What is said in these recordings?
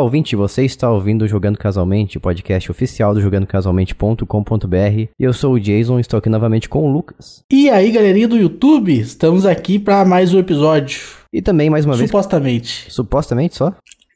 Olá, ouvinte, você está ouvindo Jogando Casualmente, o podcast oficial do jogandocasualmente.com.br. Eu sou o Jason e estou aqui novamente com o Lucas. E aí, galerinha do YouTube, estamos aqui para mais um episódio. E também, mais uma vez... Supostamente. Supostamente só?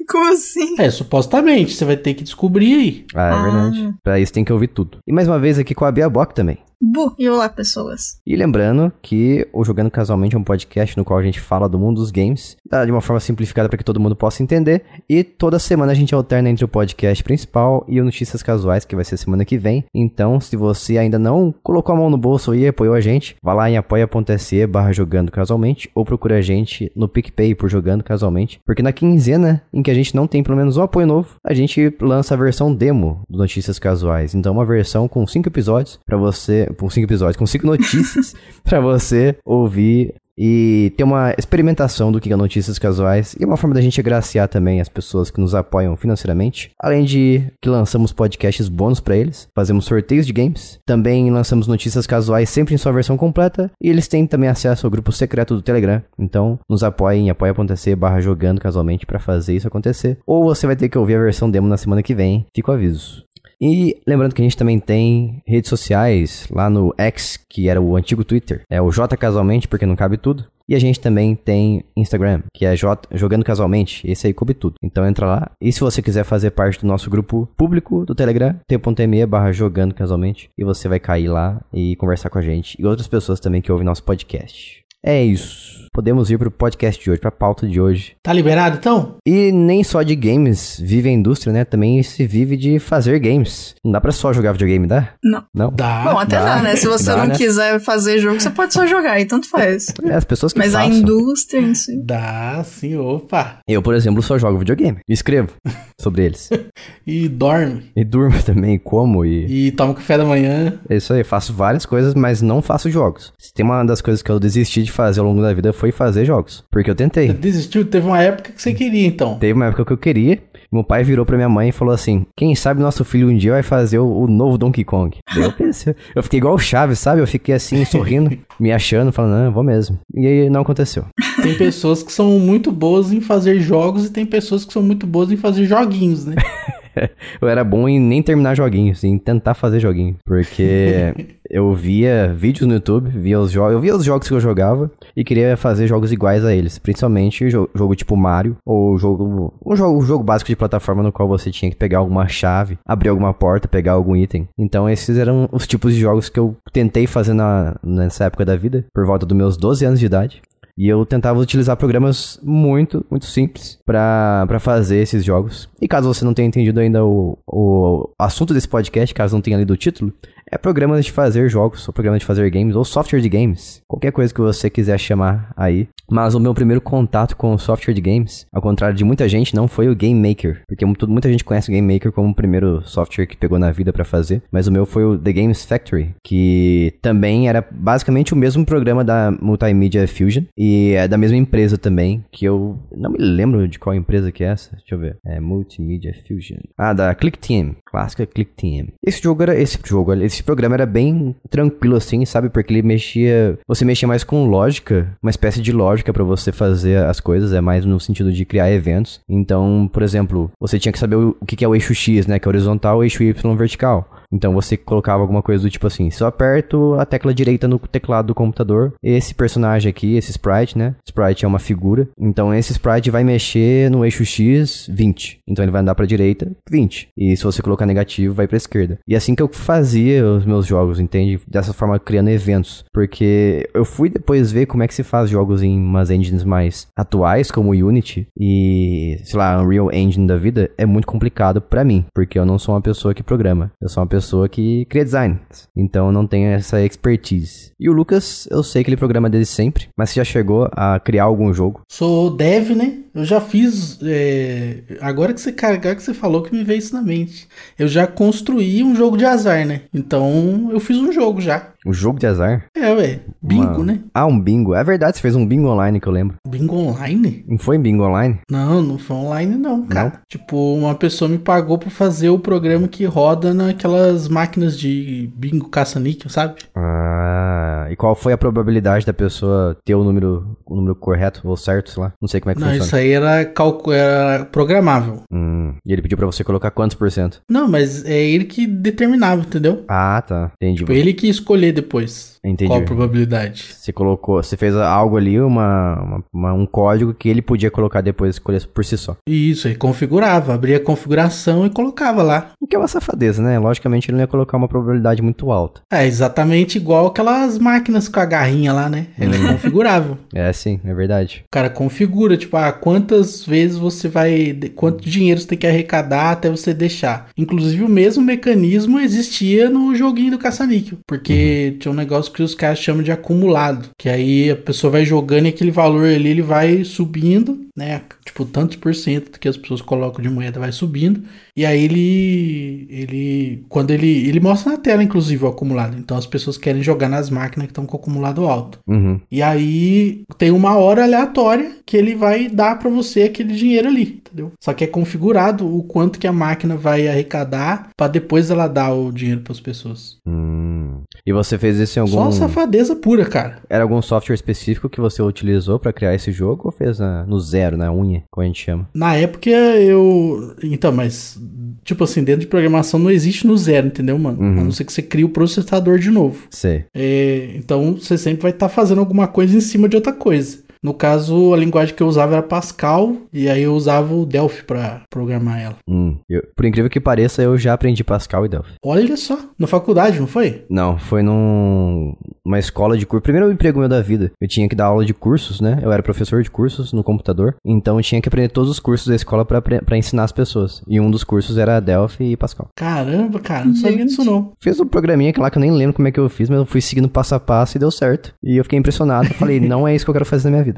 Como assim? É, supostamente, você vai ter que descobrir aí. Ah, é Ah. verdade. Pra isso tem que ouvir tudo. E mais uma vez aqui com a Bia Bock também. Bu. E olá, pessoas. E lembrando que o Jogando Casualmente é um podcast no qual a gente fala do mundo dos games tá, de uma forma simplificada para que todo mundo possa entender. E toda semana a gente alterna entre o podcast principal e o Notícias Casuais, que vai ser semana que vem. Então, se você ainda não colocou a mão no bolso e apoiou a gente, vá lá em apoia.se barra Jogando Casualmente ou procura a gente no PicPay por Jogando Casualmente. Porque na quinzena em que a gente não tem pelo menos um apoio novo, a gente lança a versão demo do Notícias Casuais. Então, uma versão com cinco episódios para você com cinco episódios, com cinco notícias pra você ouvir e ter uma experimentação do que é notícias casuais e uma forma da gente agraciar também as pessoas que nos apoiam financeiramente. Além de que lançamos podcasts bônus pra eles, fazemos sorteios de games, também lançamos notícias casuais sempre em sua versão completa e eles têm também acesso ao grupo secreto do Telegram. Então, nos apoiem em apoia.se barra jogando casualmente pra fazer isso acontecer. Ou você vai ter que ouvir a versão demo na semana que vem. Fica o aviso. E lembrando que a gente também tem redes sociais lá no X, que era o antigo Twitter. É o J Casualmente, porque não cabe tudo. E a gente também tem Instagram, que é J Jogando Casualmente. Esse aí coube tudo. Então entra lá. E se você quiser fazer parte do nosso grupo público do Telegram, t.me barra Jogando Casualmente. E você vai cair lá e conversar com a gente. E outras pessoas também que ouvem nosso podcast. É isso. Podemos ir pro podcast de hoje, pra pauta de hoje. Tá liberado então? E nem só de games vive a indústria, né? Também se vive de fazer games. Não dá pra só jogar videogame, dá? Não. Não? Dá. Bom, até dá, dá, né? Se você dá, não né? quiser fazer jogo, você pode só jogar e tanto faz. É, as pessoas que Mas a façam. indústria em si. Dá, sim, opa. Eu, por exemplo, só jogo videogame. E escrevo sobre eles. E dorme. E durmo também, como e... E toma café da manhã. É isso aí, faço várias coisas, mas não faço jogos. Se tem uma das coisas que eu desisti de fazer ao longo da vida foi fazer jogos. Porque eu tentei. Desistiu? Teve uma época que você queria, então. Teve uma época que eu queria. Meu pai virou pra minha mãe e falou assim: Quem sabe nosso filho um dia vai fazer o, o novo Donkey Kong. Eu pensei, eu fiquei igual o Chaves, sabe? Eu fiquei assim, sorrindo, me achando, falando, não, eu vou mesmo. E aí não aconteceu. Tem pessoas que são muito boas em fazer jogos e tem pessoas que são muito boas em fazer joguinhos, né? Eu era bom em nem terminar joguinhos, em tentar fazer joguinho. Porque eu via vídeos no YouTube, via os jogos, eu via os jogos que eu jogava e queria fazer jogos iguais a eles. Principalmente jo- jogo tipo Mario, ou jogo. Um jogo, um jogo básico de plataforma no qual você tinha que pegar alguma chave, abrir alguma porta, pegar algum item. Então esses eram os tipos de jogos que eu tentei fazer na, nessa época da vida, por volta dos meus 12 anos de idade. E eu tentava utilizar programas muito, muito simples pra fazer esses jogos. E caso você não tenha entendido ainda o, o assunto desse podcast, caso não tenha lido o título, é programas de fazer jogos, ou programas de fazer games, ou software de games. Qualquer coisa que você quiser chamar aí. Mas o meu primeiro contato com o software de games, ao contrário de muita gente, não foi o Game Maker. Porque mu- muita gente conhece o Game Maker como o primeiro software que pegou na vida pra fazer. Mas o meu foi o The Games Factory, que também era basicamente o mesmo programa da Multimedia Fusion. E é da mesma empresa também, que eu não me lembro de qual empresa que é essa. Deixa eu ver. É Multimedia Fusion. Ah, da Click Team. Clássica Click Team. Esse jogo era. Esse jogo, esse programa era bem tranquilo assim, sabe? Porque ele mexia. Você mexia mais com lógica, uma espécie de lógica pra você fazer as coisas. É mais no sentido de criar eventos. Então, por exemplo, você tinha que saber o, que é o eixo X, né? Que é horizontal, o eixo Y vertical. Então você colocava alguma coisa do tipo assim: eu aperto a tecla direita no teclado do computador, esse personagem aqui, esse sprite, né? Sprite é uma figura. Então esse sprite vai mexer no eixo X 20. Então ele vai andar pra direita 20. E se você colocar negativo, vai pra esquerda. E assim que eu fazia os meus jogos, entende? Dessa forma, criando eventos. Porque eu fui depois ver como é que se faz jogos em umas engines mais atuais, como o Unity e, sei lá, Unreal Engine da vida, é muito complicado pra mim. Porque eu não sou uma pessoa que programa. Eu sou uma pessoa que cria design. Então não tenho essa expertise. E o Lucas, eu sei que ele programa desde sempre, mas você já chegou a criar algum jogo? Sou dev, né? Eu já fiz. é, Agora que você carregar que você falou que me veio isso na mente. Eu já construí um jogo de azar, né? Então eu fiz um jogo já. Um jogo de azar? É, ué. Bingo, Uma- né? Ah, um bingo. É verdade, você fez um bingo online que eu lembro. Bingo online? Não foi bingo online? Não, não foi online não, cara. Não? Tipo, uma pessoa me pagou pra fazer o programa que roda naquelas máquinas de bingo caça-níquel, sabe? Ah, e qual foi a probabilidade da pessoa ter o número, o número correto ou certo, sei lá? Não sei como é que Não, funciona. isso aí era, calcu... era programável. Hum, E ele pediu pra você colocar quantos por cento? Não, mas é ele que determinava, entendeu? Ah, tá. Entendi. Foi ele que escolher depois Entendi. qual a probabilidade. Você colocou, você fez algo ali, uma, uma- uma- um código que ele podia colocar depois escolher por si só. Isso, ele configurava, abria a configuração e colocava lá. O que é uma safadeza, né? Logicamente ele não ia colocar uma probabilidade muito alta. É exatamente igual aquelas máquinas com a garrinha lá, né? Ele é configurável. É sim, é verdade. O cara configura, tipo, ah, quantas vezes você vai. Quanto dinheiro você tem que arrecadar até você deixar. Inclusive, o mesmo mecanismo existia no joguinho do caça-níquel. Porque tinha um negócio que os caras chamam de acumulado. Que aí a pessoa vai jogando e aquele valor ali ele vai subindo, né? Tipo, tantos por cento que as pessoas colocam de moeda vai subindo. E aí ele. ele. Quando ele. Ele mostra na tela, inclusive, o acumulado. Então as pessoas querem jogar nas máquinas que estão com o acumulado alto. Uhum. E aí tem uma hora aleatória que ele vai dar pra você aquele dinheiro ali, entendeu? Só que é configurado o quanto que a máquina vai arrecadar pra depois ela dar o dinheiro pras pessoas. Hum. E você fez isso em Só algum. safadeza pura, cara. Era algum software específico que você utilizou pra criar esse jogo ou fez na- no zero, na unha, como a gente chama? Na época eu. Então, mas. Tipo assim, dentro de programação não existe no zero, entendeu, mano? Uhum. A não ser que você crie o processador de novo. Sei. É, então você sempre vai estar fazendo alguma coisa em cima de outra coisa. No caso, a linguagem que eu usava era Pascal, e aí eu usava o Delphi pra programar ela. Hum. Eu- por incrível que pareça, eu já aprendi Pascal e Delphi. Olha só, na faculdade, não foi? Não, foi num uma escola de curso. Primeiro emprego meu da vida. Eu tinha que dar aula de cursos, né? Eu era professor de cursos no computador. Então eu tinha que aprender todos os cursos da escola pra ensinar as pessoas. E um dos cursos era Delphi e Pascal. Caramba, cara, não sabia disso não. Fiz um programinha que lá que eu nem lembro como é que eu fiz, mas eu fui seguindo passo a passo e deu certo. E eu fiquei impressionado. Eu falei, não é isso que eu quero fazer na minha vida.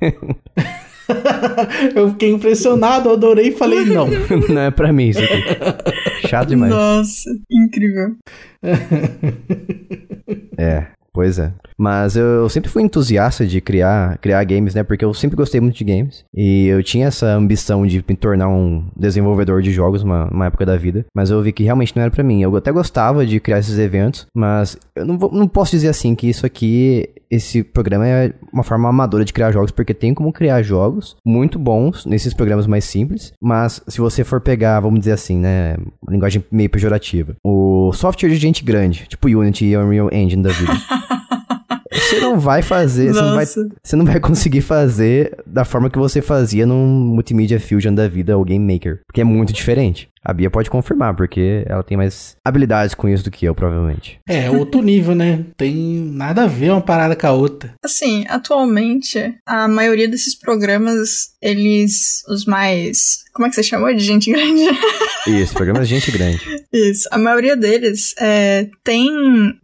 eu fiquei impressionado, adorei e falei não. não é pra mim isso aqui. Chato demais. Nossa, incrível. É, pois é. Mas eu, eu sempre fui entusiasta de criar, criar games, né? Porque eu sempre gostei muito de games. E eu tinha essa ambição de me tornar um desenvolvedor de jogos uma, uma época da vida. Mas eu vi que realmente não era pra mim. Eu até gostava de criar esses eventos, mas eu não, vou- não posso dizer assim que isso aqui, esse programa é uma forma amadora de criar jogos, porque tem como criar jogos muito bons nesses programas mais simples. Mas se você for pegar, vamos dizer assim, né? Uma linguagem meio pejorativa. O software de gente grande, tipo Unity e Unreal Engine da vida. Você não vai fazer, você não vai, você não vai conseguir fazer da forma que você fazia num Multimedia Fusion da vida ou Game Maker, porque é muito diferente. A Bia pode confirmar, porque ela tem mais habilidades com isso do que eu, provavelmente. É, outro nível, né? Tem nada a ver uma parada com a outra. Assim, atualmente, a maioria desses programas, eles, os mais. Como é que você chamou? De gente grande? Isso, programa de gente grande. Isso. A maioria deles é, tem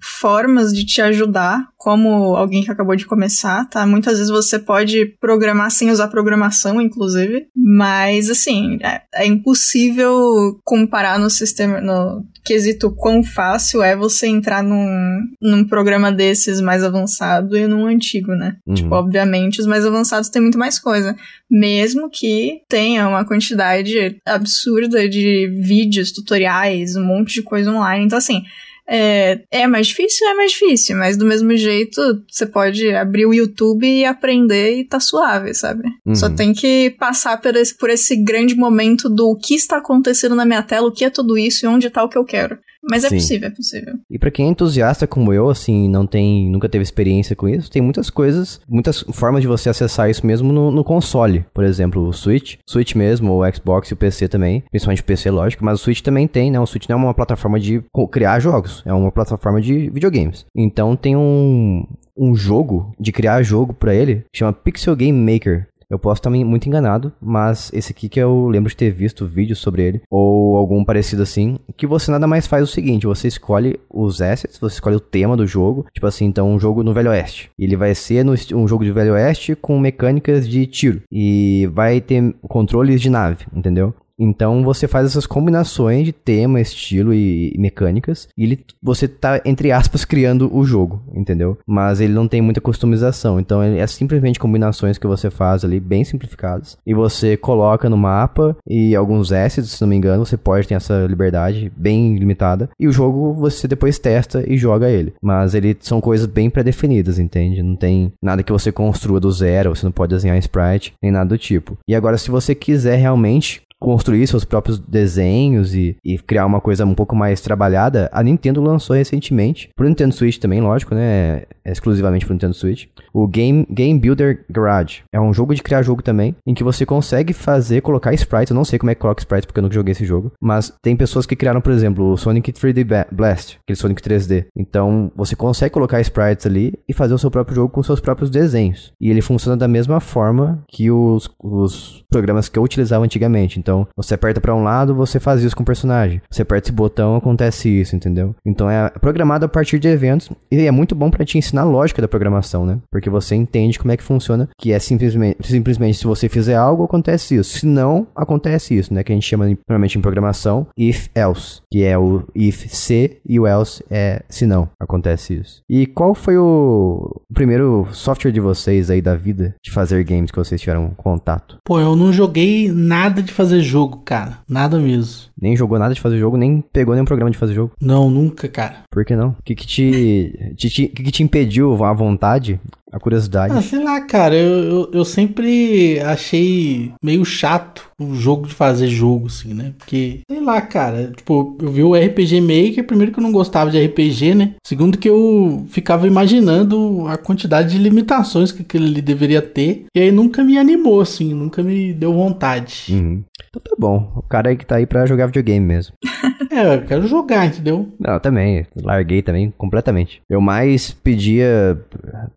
formas de te ajudar, como alguém que acabou de começar, tá? Muitas vezes você pode programar sem usar programação, inclusive. Mas, assim, é, é impossível comparar no sistema, no quesito quão fácil é você entrar num, num programa desses mais avançado e num antigo, né? Uhum. Tipo, obviamente, os mais avançados têm muito mais coisa. Mesmo que tenha uma quantidade absurda de vídeos, tutoriais, um monte de coisa online. Então, assim, é, é mais difícil? É mais difícil, mas do mesmo jeito, você pode abrir o YouTube e aprender e tá suave, sabe? Uhum. Só tem que passar por esse, por esse grande momento do o que está acontecendo na minha tela, o que é tudo isso e onde tá o que eu quero. Mas é Sim. possível, é possível. E pra quem é entusiasta como eu, assim, não tem, nunca teve experiência com isso, tem muitas coisas, muitas formas de você acessar isso mesmo no, no console. Por exemplo, o Switch, Switch mesmo, o Xbox e o PC também, principalmente o PC, lógico, mas o Switch também tem, né? O Switch não é uma plataforma de criar jogos, é uma plataforma de videogames. Então tem um, um jogo, de criar jogo pra ele, que chama Pixel Game Maker. Eu posso estar muito enganado, mas esse aqui que eu lembro de ter visto vídeos sobre ele, ou algum parecido assim, que você nada mais faz o seguinte, você escolhe os assets, você escolhe o tema do jogo, tipo assim, então um jogo no Velho Oeste. Ele vai ser no, um jogo de Velho Oeste com mecânicas de tiro, e vai ter controles de nave, entendeu? Então você faz essas combinações de tema, estilo e, e mecânicas, e ele, você tá, entre aspas, criando o jogo, entendeu? Mas ele não tem muita customização, então ele é simplesmente combinações que você faz ali, bem simplificadas, e você coloca no mapa e alguns assets, se não me engano, você pode ter essa liberdade bem limitada, e o jogo você depois testa e joga ele. Mas ele são coisas bem pré-definidas, entende? Não tem nada que você construa do zero, você não pode desenhar sprite, nem nada do tipo. E agora, se você quiser realmente construir seus próprios desenhos e, e criar uma coisa um pouco mais trabalhada, a Nintendo lançou recentemente, pro Nintendo Switch também, lógico, né? É exclusivamente pro Nintendo Switch, o Game, Game Builder Garage. É um jogo de criar jogo também, em que você consegue fazer, colocar sprites. Eu não sei como é que coloca sprites porque eu nunca joguei esse jogo, mas tem pessoas que criaram, por exemplo, o Sonic 3D Blast, aquele Sonic 3D. Então você consegue colocar sprites ali e fazer o seu próprio jogo com seus próprios desenhos. E ele funciona da mesma forma que os, os programas que eu utilizava antigamente. Então, você aperta para um lado, você faz isso com o personagem. Você aperta esse botão, acontece isso, entendeu? Então é programado a partir de eventos e é muito bom para te ensinar a lógica da programação, né? Porque você entende como é que funciona, que é simplesmente, simplesmente se você fizer algo, acontece isso. Se não, acontece isso, né? Que a gente chama normalmente em programação if else, que é o if se e o else é se não, acontece isso. E qual foi o primeiro software de vocês aí da vida de fazer games que vocês tiveram contato? Pô, eu não joguei nada de fazer jogo, cara. Nada mesmo. Nem jogou nada de fazer jogo, nem pegou nenhum programa de fazer jogo? Não, nunca, cara. Por que não? O que que te, te, te, que que te impediu a vontade a curiosidade. Ah, sei lá, cara, eu, eu, eu, sempre achei meio chato o jogo de fazer jogo, assim, né? Porque, sei lá, cara, tipo, eu vi o RPG Maker, primeiro que eu não gostava de RPG, né? Segundo que eu ficava imaginando a quantidade de limitações que aquele ali deveria ter, e aí nunca me animou, assim, nunca me deu vontade. Uhum. Então tá bom, o cara aí que tá aí pra jogar videogame mesmo. é, eu quero jogar, entendeu? Não, também, larguei também completamente. Eu mais pedia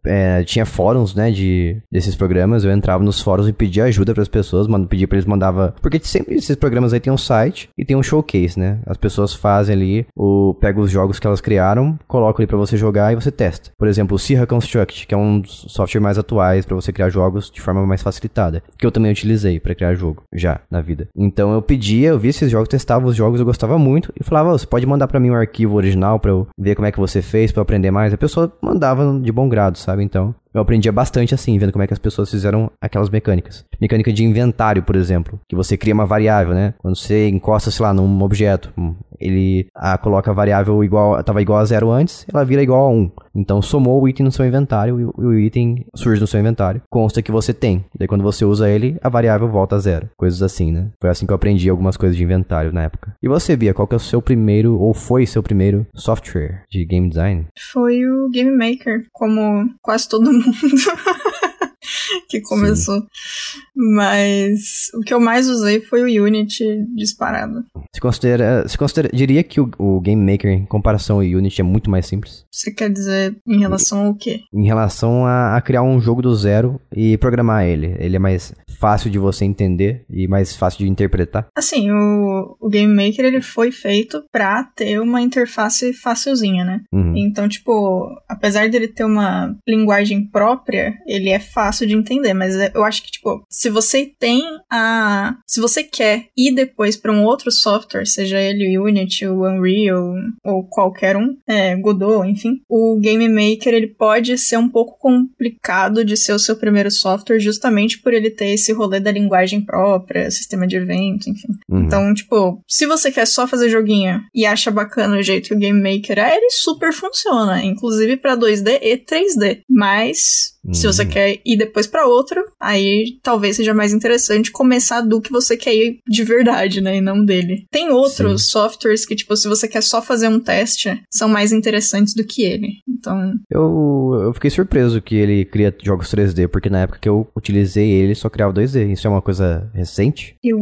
é, tinha fóruns, né, de, desses programas, eu entrava nos fóruns e pedia ajuda para as pessoas, mano, pedia para eles mandava, porque sempre esses programas aí tem um site e tem um showcase, né? As pessoas fazem ali, o pega os jogos que elas criaram, colocam ali para você jogar e você testa. Por exemplo, o Sierra Construct, que é um software mais atuais para você criar jogos de forma mais facilitada, que eu também utilizei para criar jogo já na vida. Então eu pedia, eu via esses jogos, testava os jogos, eu gostava muito e falava, oh, você pode mandar para mim um arquivo original para eu ver como é que você fez, para aprender mais. A pessoa mandava de bom grado, sabe? Então, know? Eu aprendia bastante assim, vendo como é que as pessoas fizeram aquelas mecânicas. Mecânica de inventário, por exemplo, que você cria uma variável, né? Quando você encosta, sei lá, num objeto, hum, ele a, coloca a variável igual, estava igual a zero antes, ela vira igual a 1. Um. Então somou o item no seu inventário e o item surge no seu inventário. Consta que você tem. Daí quando você usa ele, a variável volta a zero. Coisas assim, né? Foi assim que eu aprendi algumas coisas de inventário na época. E você, Bia, qual que é o seu primeiro, ou foi seu primeiro software de game design? Foi o Game Maker, como quase todo mundo. que começou. Sim. Mas o que eu mais usei foi o Unity disparado. Se considera, se considera diria que o, o Game Maker em comparação ao Unity é muito mais simples? Você quer dizer em relação ao quê? Em relação a, a criar um jogo do zero e programar ele. Ele é mais fácil de você entender e mais fácil de interpretar? Assim, o, o Game Maker ele foi feito pra ter uma interface facilzinha, né? Uhum. Então, tipo, apesar dele ter uma linguagem própria, ele é fácil de entender, mas é, eu acho que, tipo, se você tem a. Se você quer ir depois para um outro software, seja ele o Unity, o Unreal ou qualquer um, é, Godot, enfim, o Game Maker ele pode ser um pouco complicado de ser o seu primeiro software justamente por ele ter esse rolê da linguagem própria, sistema de eventos, enfim. Uhum. Então, tipo, se você quer só fazer joguinho e acha bacana o jeito que o Game Maker é, ele super funciona, inclusive para 2D e 3D. Mas. Se você uhum. quer ir depois para outro, aí talvez seja mais interessante começar do que você quer ir de verdade, né? E não dele. Tem outros Sim. softwares que, tipo, se você quer só fazer um teste, são mais interessantes do que ele. Então. Eu, eu fiquei surpreso que ele cria jogos 3D, porque na época que eu utilizei ele só criava 2D. Isso é uma coisa recente? Eu.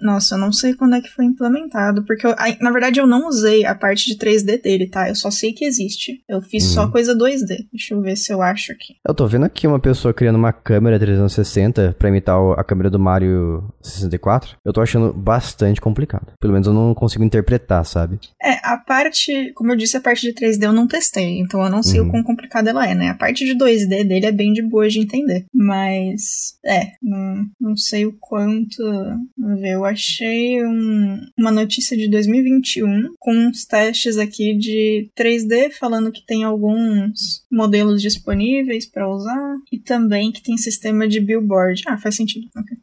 Nossa, eu não sei quando é que foi implementado, porque eu, na verdade eu não usei a parte de 3D dele, tá? Eu só sei que existe. Eu fiz uhum. só coisa 2D. Deixa eu ver se eu acho aqui. Eu tô vendo aqui uma pessoa criando uma câmera 360 pra imitar a câmera do Mario 64, eu tô achando bastante complicado. Pelo menos eu não consigo interpretar, sabe? É, a parte, como eu disse, a parte de 3D eu não testei, então eu não sei uhum. o quão complicada ela é, né? A parte de 2D dele é bem de boa de entender. Mas, é, não, não sei o quanto. Vamos ver, eu achei um, uma notícia de 2021 com uns testes aqui de 3D falando que tem alguns modelos disponíveis para usar e também que tem sistema de billboard. Ah, faz sentido. Okay.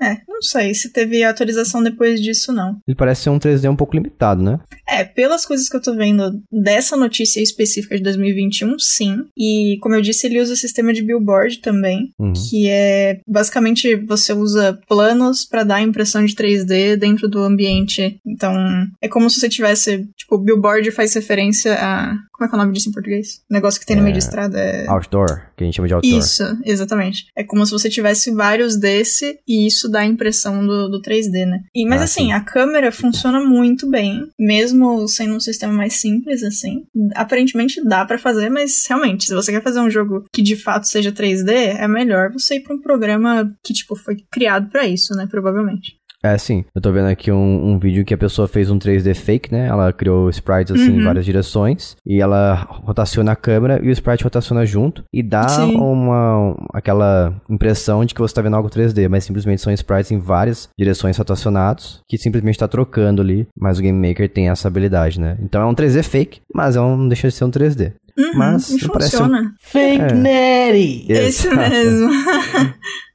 é, Não sei se teve atualização depois disso, não. Ele parece ser um 3D um pouco limitado, né? É, pelas coisas que eu tô vendo dessa notícia específica de 2021, sim. E, como eu disse, ele usa o sistema de billboard também, Uhum. que é basicamente você usa planos pra dar a impressão de 3D dentro do ambiente. Então, é como se você tivesse, tipo, billboard faz referência a como é que é o nome disso em português? O negócio que tem no meio de estrada é Outdoor, que a gente chama de outdoor. isso, exatamente. É como se você tivesse vários desse e isso dá a impressão do, do 3D, né? E, mas Ah, assim, sim. a câmera funciona muito bem, mesmo sendo um sistema mais simples, assim. Aparentemente dá pra fazer, mas realmente, se você quer fazer um jogo que de fato seja 3D, é melhor você ir pra um programa que, tipo, foi criado pra isso, né? Provavelmente. É, sim. Eu tô vendo aqui um, um vídeo que a pessoa fez um 3D fake, né? Ela criou sprites assim em Uhum. várias direções e ela rotaciona a câmera e o sprite rotaciona junto e dá Sim. uma aquela impressão de que você tá vendo algo 3D, mas simplesmente são sprites em várias direções rotacionados que simplesmente tá trocando ali, mas o Game Maker tem essa habilidade, né? Então é um 3D fake, mas é um, não deixa de ser um 3D. Uhum, Mas não parece um- funciona. Fake É. Neri! Esse Exato. mesmo.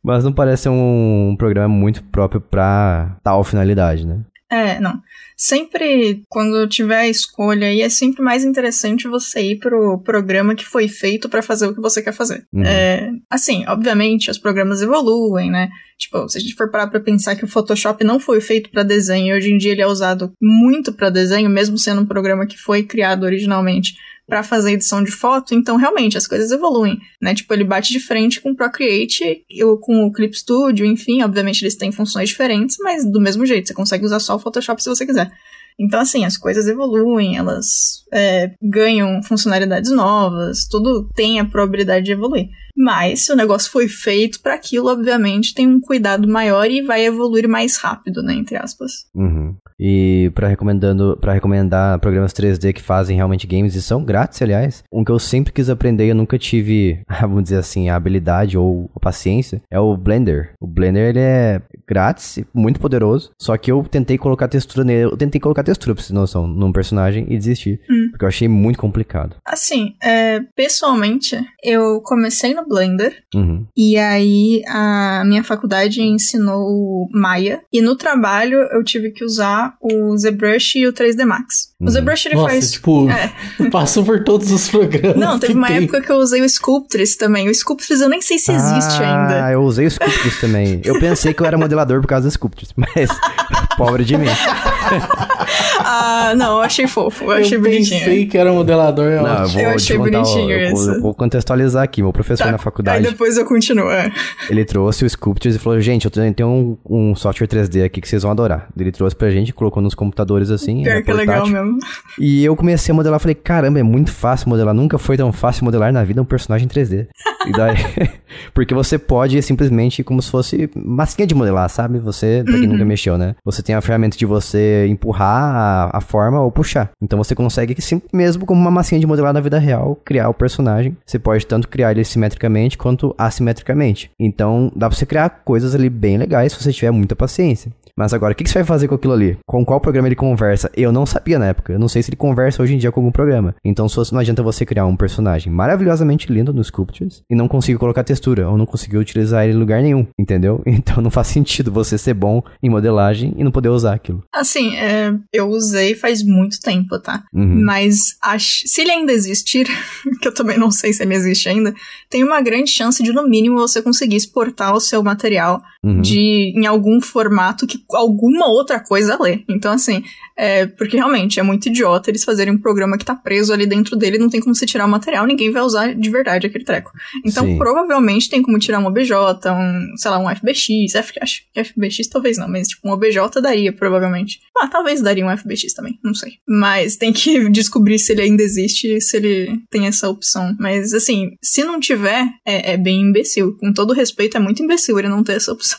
Mas não parece um programa muito próprio pra tal finalidade, né? É, não. Sempre, quando tiver a escolha aí, é sempre mais interessante você ir pro programa que foi feito pra fazer o que você quer fazer. Uhum. É, assim, obviamente, os programas evoluem, né? Tipo, se a gente for parar pra pensar que o Photoshop não foi feito pra desenho, e hoje em dia ele é usado muito pra desenho, mesmo sendo um programa que foi criado originalmente pra fazer edição de foto, então realmente as coisas evoluem, né? Tipo, ele bate de frente com o Procreate, ou com o Clip Studio, enfim, obviamente eles têm funções diferentes, mas do mesmo jeito, você consegue usar só o Photoshop se você quiser. Então, assim, as coisas evoluem, elas é, ganham funcionalidades novas, tudo tem a probabilidade de evoluir. Mas se o negócio foi feito para aquilo, obviamente tem um cuidado maior e vai evoluir mais rápido, né, entre aspas. Uhum. E para recomendando, para recomendar programas 3D que fazem realmente games e são grátis, aliás, um que eu sempre quis aprender e eu nunca tive, vamos dizer assim, a habilidade ou a paciência, é o Blender. O Blender ele é grátis, muito poderoso, só que eu tentei colocar textura nele, eu tentei colocar textura, pra vocês noção, num personagem e desisti, Hum. porque eu achei muito complicado. Assim, é, pessoalmente, eu comecei no Blender Uhum. e aí a minha faculdade ensinou Maya e no trabalho eu tive que usar o ZBrush e o 3D Max. Uhum. O ZBrush ele Nossa, faz tipo, É. passou por todos os programas. Não, teve que uma tem. época que eu usei o Sculptris também. O Sculptris eu nem sei se existe ah, ainda. eu usei o Sculptris também. Eu pensei que eu era modelador por causa do Sculptris, mas pobre de mim. Ah, não, eu achei fofo, eu Eu achei bonitinho. pensei que era modelador. é Não, eu vou, Eu te achei contar, bonitinho eu, vou- isso. eu vou contextualizar aqui. Meu professor Tá, na faculdade, Aí depois eu continuo. é. ele trouxe o Sculptures e falou, gente, eu tenho um, um software 3D aqui que vocês vão adorar. Ele trouxe pra gente, colocou nos computadores assim, Pior que é legal mesmo. E eu comecei a modelar, falei, caramba, é muito fácil modelar. Nunca foi tão fácil modelar na vida um personagem 3D. E daí, porque você pode simplesmente, como se fosse massinha de modelar, sabe? Você, pra quem Uhum. nunca mexeu, né? Você tem a ferramenta de você empurrar a, forma ou puxar. Então você consegue, sim, mesmo como uma massinha de modelar na vida real, criar o personagem. Você pode tanto criar ele simetricamente quanto assimetricamente. Então dá pra você criar coisas ali bem legais se você tiver muita paciência. Mas agora, o que, você vai fazer com aquilo ali? Com qual programa ele conversa? Eu não sabia na época. Eu não sei se ele conversa hoje em dia com algum programa. Então, não adianta você criar um personagem maravilhosamente lindo no Sculptures e não conseguir colocar textura, ou não conseguir utilizar ele em lugar nenhum, entendeu? Então, não faz sentido você ser bom em modelagem e não poder usar aquilo. Assim, é, eu usei faz muito tempo, tá? Uhum. Mas ach- se ele ainda existir, que eu também não sei se ele existe ainda, tem uma grande chance de, no mínimo, você conseguir exportar o seu material Uhum. de em algum formato que alguma outra coisa lê. Então, assim, é, porque realmente é muito idiota eles fazerem um programa que tá preso ali dentro dele, não tem como você tirar o material, ninguém vai usar de verdade aquele treco. Então, Sim. provavelmente tem como tirar um OBJ, um, sei lá, um FBX, F, acho que FBX talvez não, mas tipo, um OBJ daria, provavelmente. Ah, talvez daria um FBX também, não sei. Mas tem que descobrir se ele ainda existe e se ele tem essa opção. Mas, assim, se não tiver, é, é bem imbecil. Com todo respeito, é muito imbecil ele não ter essa opção.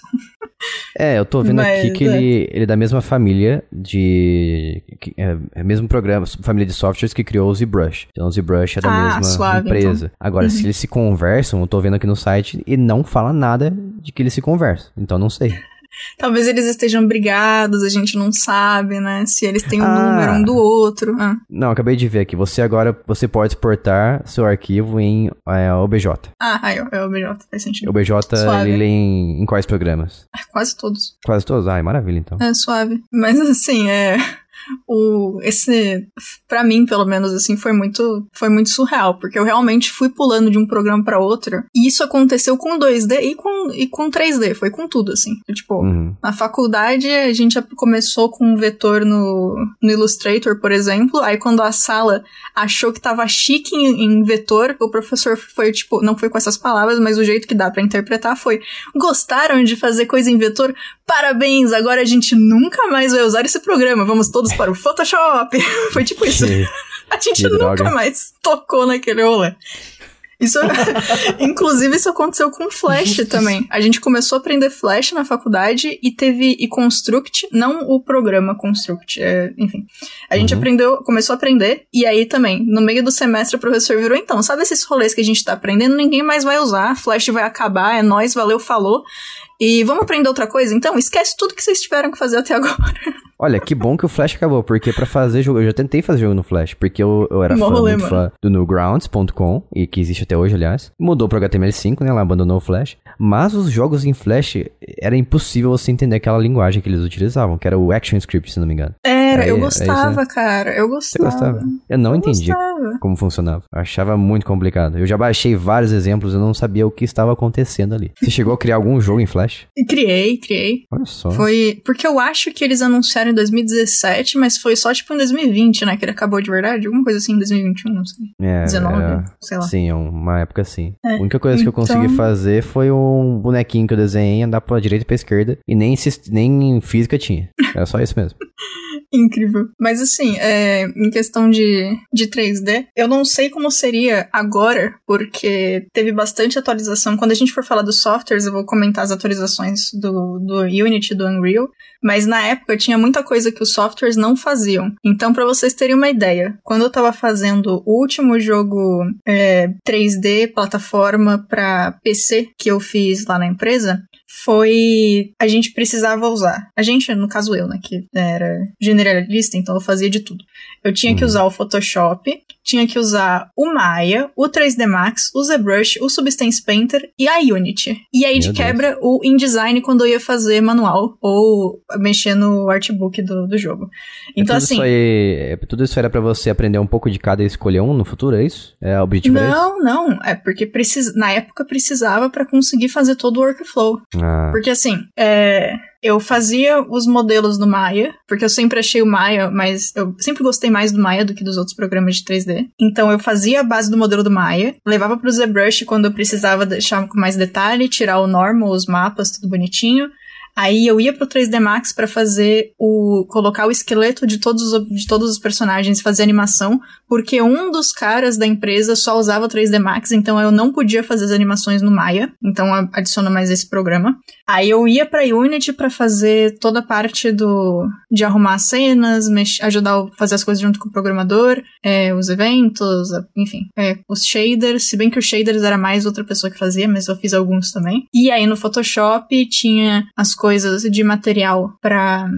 É, eu tô vendo Mas, aqui que é. ele, ele é da mesma família de. Que- é, é o mesmo programa, família de softwares que criou o ZBrush. Então o ZBrush é da Ah, mesma suave, empresa. Agora, Uhum. se eles se conversam, eu tô vendo aqui no site e não fala nada de que eles se conversam. Então não sei. Talvez eles estejam brigados, a gente não sabe, né? Se eles têm um Ah. número um do outro. Ah, Não, acabei de ver aqui. Você agora você pode exportar seu arquivo em é, OBJ. ah aí, é o BJ, faz sentido. OBJ Suave. ele lê em, em quais programas? Ah, Quase todos. Quase todos? Ai, maravilha então. É suave. Mas assim, é. O, esse, pra mim, pelo menos, assim, foi muito, foi muito surreal, porque eu realmente fui pulando de um programa pra outro, e isso aconteceu com 2D e com, e com 3D, foi com tudo, assim. Tipo, Uhum. na faculdade, a gente começou com um vetor no, no Illustrator, por exemplo. Aí, quando a sala achou que tava chique em, em vetor, o professor foi tipo, não foi com essas palavras, mas o jeito que dá pra interpretar foi: gostaram de fazer coisa em vetor? Parabéns! Agora a gente nunca mais vai usar esse programa. Vamos todos para o Photoshop. foi tipo isso. Que- A gente nunca droga. mais tocou naquele rolê. Isso, inclusive, isso aconteceu com Flash também. A gente começou a aprender Flash na faculdade e teve e Construct, não o programa Construct, é, enfim. A gente Uhum. aprendeu, começou a aprender e aí também, no meio do semestre o professor virou, então, sabe esses rolês que a gente tá aprendendo, ninguém mais vai usar, Flash vai acabar, é nóis, valeu, falou. E vamos aprender outra coisa? Então, esquece tudo que vocês tiveram que fazer até agora. Olha, que bom que o Flash acabou, porque pra fazer jogo, eu já tentei fazer jogo no Flash, porque eu, eu era Mó fã, rolê, fã do Newgrounds.com, e que existe até hoje, aliás. Mudou pro HTML5, né, ela abandonou o Flash, mas os jogos em Flash, era impossível você entender aquela linguagem que eles utilizavam, que era o ActionScript, se não me engano. Era, É, eu é gostava, isso, cara. Eu Você gostava. gostava? Eu não Eu entendia gostava. como funcionava. Eu achava muito complicado. Eu já baixei vários exemplos, eu não sabia o que estava acontecendo ali. Você chegou a criar algum jogo em Flash? Criei, criei. Olha só. Foi. Porque eu acho que eles anunciaram em 2017, mas foi só tipo em 2020, né? Que ele acabou de verdade. Alguma coisa assim em 2021, não sei. É, 19, era- sei lá. Sim, uma época assim. É, A única coisa que eu consegui então- fazer foi um bonequinho que eu desenhei, andar pra direita e pra esquerda. E nem, nem em física tinha. Era só isso mesmo. Incrível. Mas assim, é, em questão de, de 3D, eu não sei como seria agora, porque teve bastante atualização. Quando a gente for falar dos softwares, eu vou comentar as atualizações do, do Unity, do Unreal. Mas na época tinha muita coisa que os softwares não faziam. Então, pra vocês terem uma ideia, quando eu tava fazendo o último jogo é, 3D, plataforma pra PC que eu fiz lá na empresa, foi. A gente precisava usar. A gente, no caso eu, né? Que era generalista, então eu fazia de tudo. Eu tinha que Uhum. usar o Photoshop, tinha que usar o Maya, o 3D Max, o ZBrush, o Substance Painter e a Unity. E aí, de Meu Deus. quebra, o InDesign quando eu ia fazer manual ou mexer no artbook do, do jogo. Então, É tudo assim. Isso aí, é- tudo isso era pra você aprender um pouco de cada e escolher um no futuro, é isso? É o objetivo? Não, não. É porque na época precisava pra conseguir fazer todo o workflow. Ah, Porque assim, é, eu fazia os modelos no Maya, porque eu sempre achei o Maya, mas eu sempre gostei mais do Maya do que dos outros programas de 3D. Então eu fazia a base do modelo do Maya, levava pro ZBrush quando eu precisava deixar com mais detalhe, tirar o normal, os mapas, tudo bonitinho. Aí eu ia pro 3D Max pra fazer o colocar o esqueleto de todos os, de todos os personagens e fazer animação, porque um dos caras da empresa só usava o 3D Max, então eu não podia fazer as animações no Maya, então a- adiciona mais esse programa. Aí eu ia pra Unity pra fazer toda a parte do de arrumar as cenas, ajudar a fazer as coisas junto com o programador, é, os eventos, enfim, é, os shaders, se bem que os shaders era mais outra pessoa que fazia, mas eu fiz alguns também. E aí no Photoshop tinha as coisas de material pra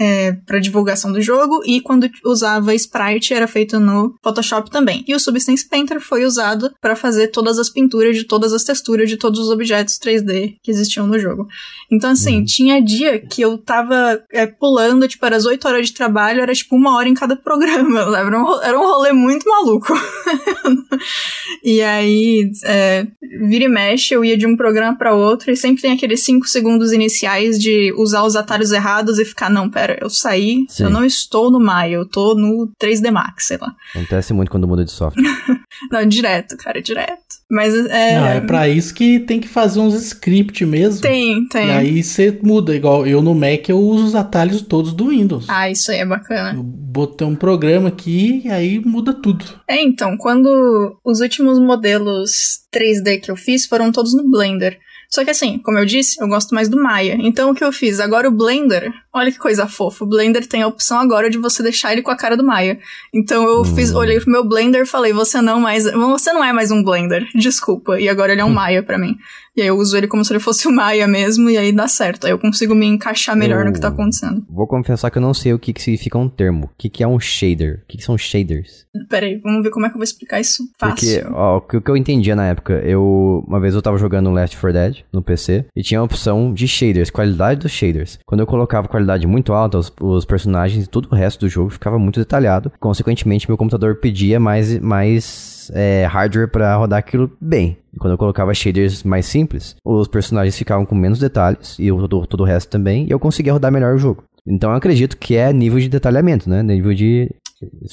é, para divulgação do jogo e quando usava sprite era feito no Photoshop também. E o Substance Painter foi usado para fazer todas as pinturas de todas as texturas de todos os objetos 3D que existiam no jogo. Então assim, Uhum. tinha dia que eu tava é, pulando, tipo, era as 8 horas de trabalho, era tipo uma hora em cada programa. Era um, era um rolê muito maluco. e aí, é, vira e mexe, eu ia de um programa para outro e sempre tem aqueles 5 segundos iniciais de usar os atalhos errados e ficar, não, pera, eu saí, Sim. eu não estou no Maya, eu tô no 3D Max, sei lá. acontece muito quando muda de software. Não, direto, cara, direto. Mas é. Não, é pra isso que tem que fazer uns script mesmo. Tem, tem. E aí você muda, igual eu no Mac eu uso os atalhos todos do Windows. Ah, isso aí é bacana. Eu botei um programa aqui e aí muda tudo. É, então, quando os últimos modelos 3D que eu fiz foram todos no Blender. Só que assim, como eu disse, eu gosto mais do Maya. Então o que eu fiz? Agora o Blender, olha que coisa fofa. O Blender tem a opção agora de você deixar ele com a cara do Maya. Então eu fiz, olhei pro meu Blender e falei, você não mais, você não é mais um Blender, desculpa. E agora ele é um Maya pra mim. E aí eu uso ele como se ele fosse o Maya mesmo, e aí dá certo. Aí eu consigo me encaixar melhor Eu no que tá acontecendo. Vou confessar que eu não sei o que, que significa um termo. O que, que é um shader? O que, que são shaders? Pera aí, vamos ver como é que eu vou explicar isso fácil. Porque, ó, o que o que eu entendia na época, eu. Uma vez eu tava jogando Left 4 Dead no PC e tinha a opção de shaders, qualidade dos shaders. Quando eu colocava qualidade muito alta, os, os personagens e todo o resto do jogo ficava muito detalhado. Consequentemente, meu computador pedia mais, mais é, hardware pra rodar aquilo bem. E quando eu colocava shaders mais simples, os personagens ficavam com menos detalhes e todo, todo o resto também, e eu conseguia rodar melhor o jogo. Então eu acredito que é nível de detalhamento, né? Nível de.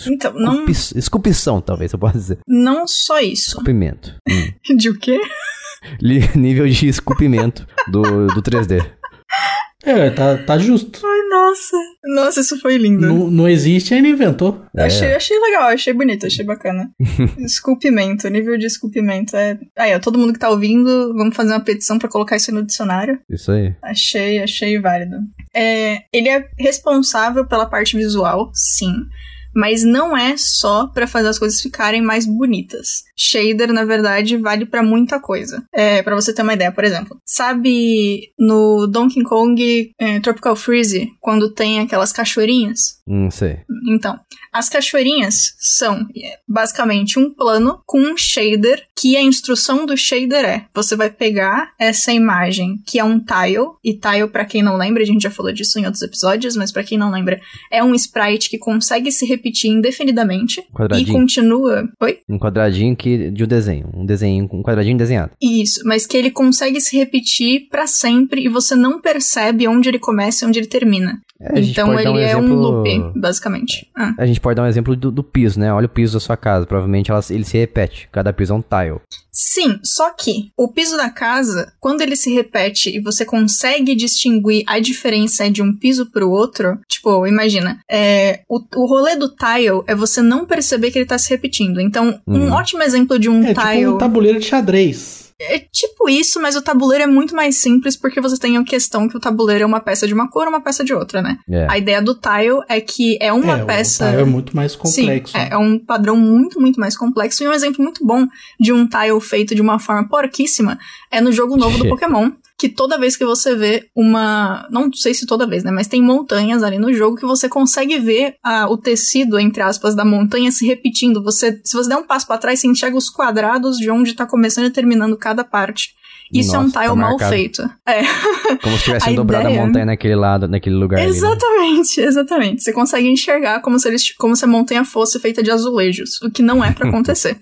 Então, não, esculpi- Esculpição, talvez eu possa dizer. não só isso. Esculpimento. Hum. De o quê? Nível de esculpimento do, do 3D. É, tá, tá justo. Ai, nossa. Nossa, isso foi lindo. Não, não existe, ainda inventou. Eu Achei, achei legal, achei bonito, achei bacana. esculpimento, nível de esculpimento. É... Aí, ó, todo mundo que tá ouvindo, vamos fazer uma petição pra colocar isso no dicionário. Isso aí. Achei, achei válido. É, ele é responsável pela parte visual, sim. Mas não é só pra fazer as coisas ficarem mais bonitas. Shader, na verdade, vale pra muita coisa. É, para você ter uma ideia, por exemplo. Sabe no Donkey Kong é, Tropical Freeze, quando tem aquelas cachoeirinhas? Não sei. Então, as cachoeirinhas são é, basicamente um plano com um shader, que a instrução do shader é: você vai pegar essa imagem, que é um tile, e tile, pra quem não lembra, a gente já falou disso em outros episódios, mas pra quem não lembra, é um sprite que consegue se repetir indefinidamente e Quadradinho. continua. Oi? Um quadradinho que, de um desenho. Um desenho, um quadradinho desenhado. Isso, mas que ele consegue se repetir pra sempre e você não percebe onde ele começa e onde ele termina. É, então ele dar um é um exemplo- loop, basicamente. Ah. A gente pode dar um exemplo do, do piso, né? Olha o piso da sua casa. Provavelmente ela- ele se repete. Cada piso é um tile. Sim, só que o piso da casa, quando ele se repete e você consegue distinguir a diferença de um piso pro outro, tipo, imagina, é, o, o rolê do tile é você não perceber que ele tá se repetindo. Então, um Uhum. ótimo exemplo de um É tile. tipo um tabuleiro de xadrez. É tipo isso, mas o tabuleiro é muito mais simples porque você tem a questão que o tabuleiro é uma peça de uma cor, uma peça de outra, né? É. A ideia do tile é que é uma é, peça. O tile é muito mais complexo. Sim, é, é um padrão muito, muito mais complexo. E um exemplo muito bom de um tile feito de uma forma porquíssima é no jogo novo do Pokémon. Que toda vez que você vê uma. Não sei se toda vez, né? Mas tem montanhas ali no jogo que você consegue ver ah, o tecido, entre aspas, da montanha se repetindo. Você, se você der um passo pra trás, você enxerga os quadrados de onde tá começando e terminando cada parte. Isso é um Nossa, tile tá mal feito. É. Como se tivessem A dobrado ideia- a montanha naquele lado, naquele lugar ali, né? Exatamente, exatamente. Você consegue enxergar como se, eles, como se a montanha fosse feita de azulejos, o que não é pra acontecer.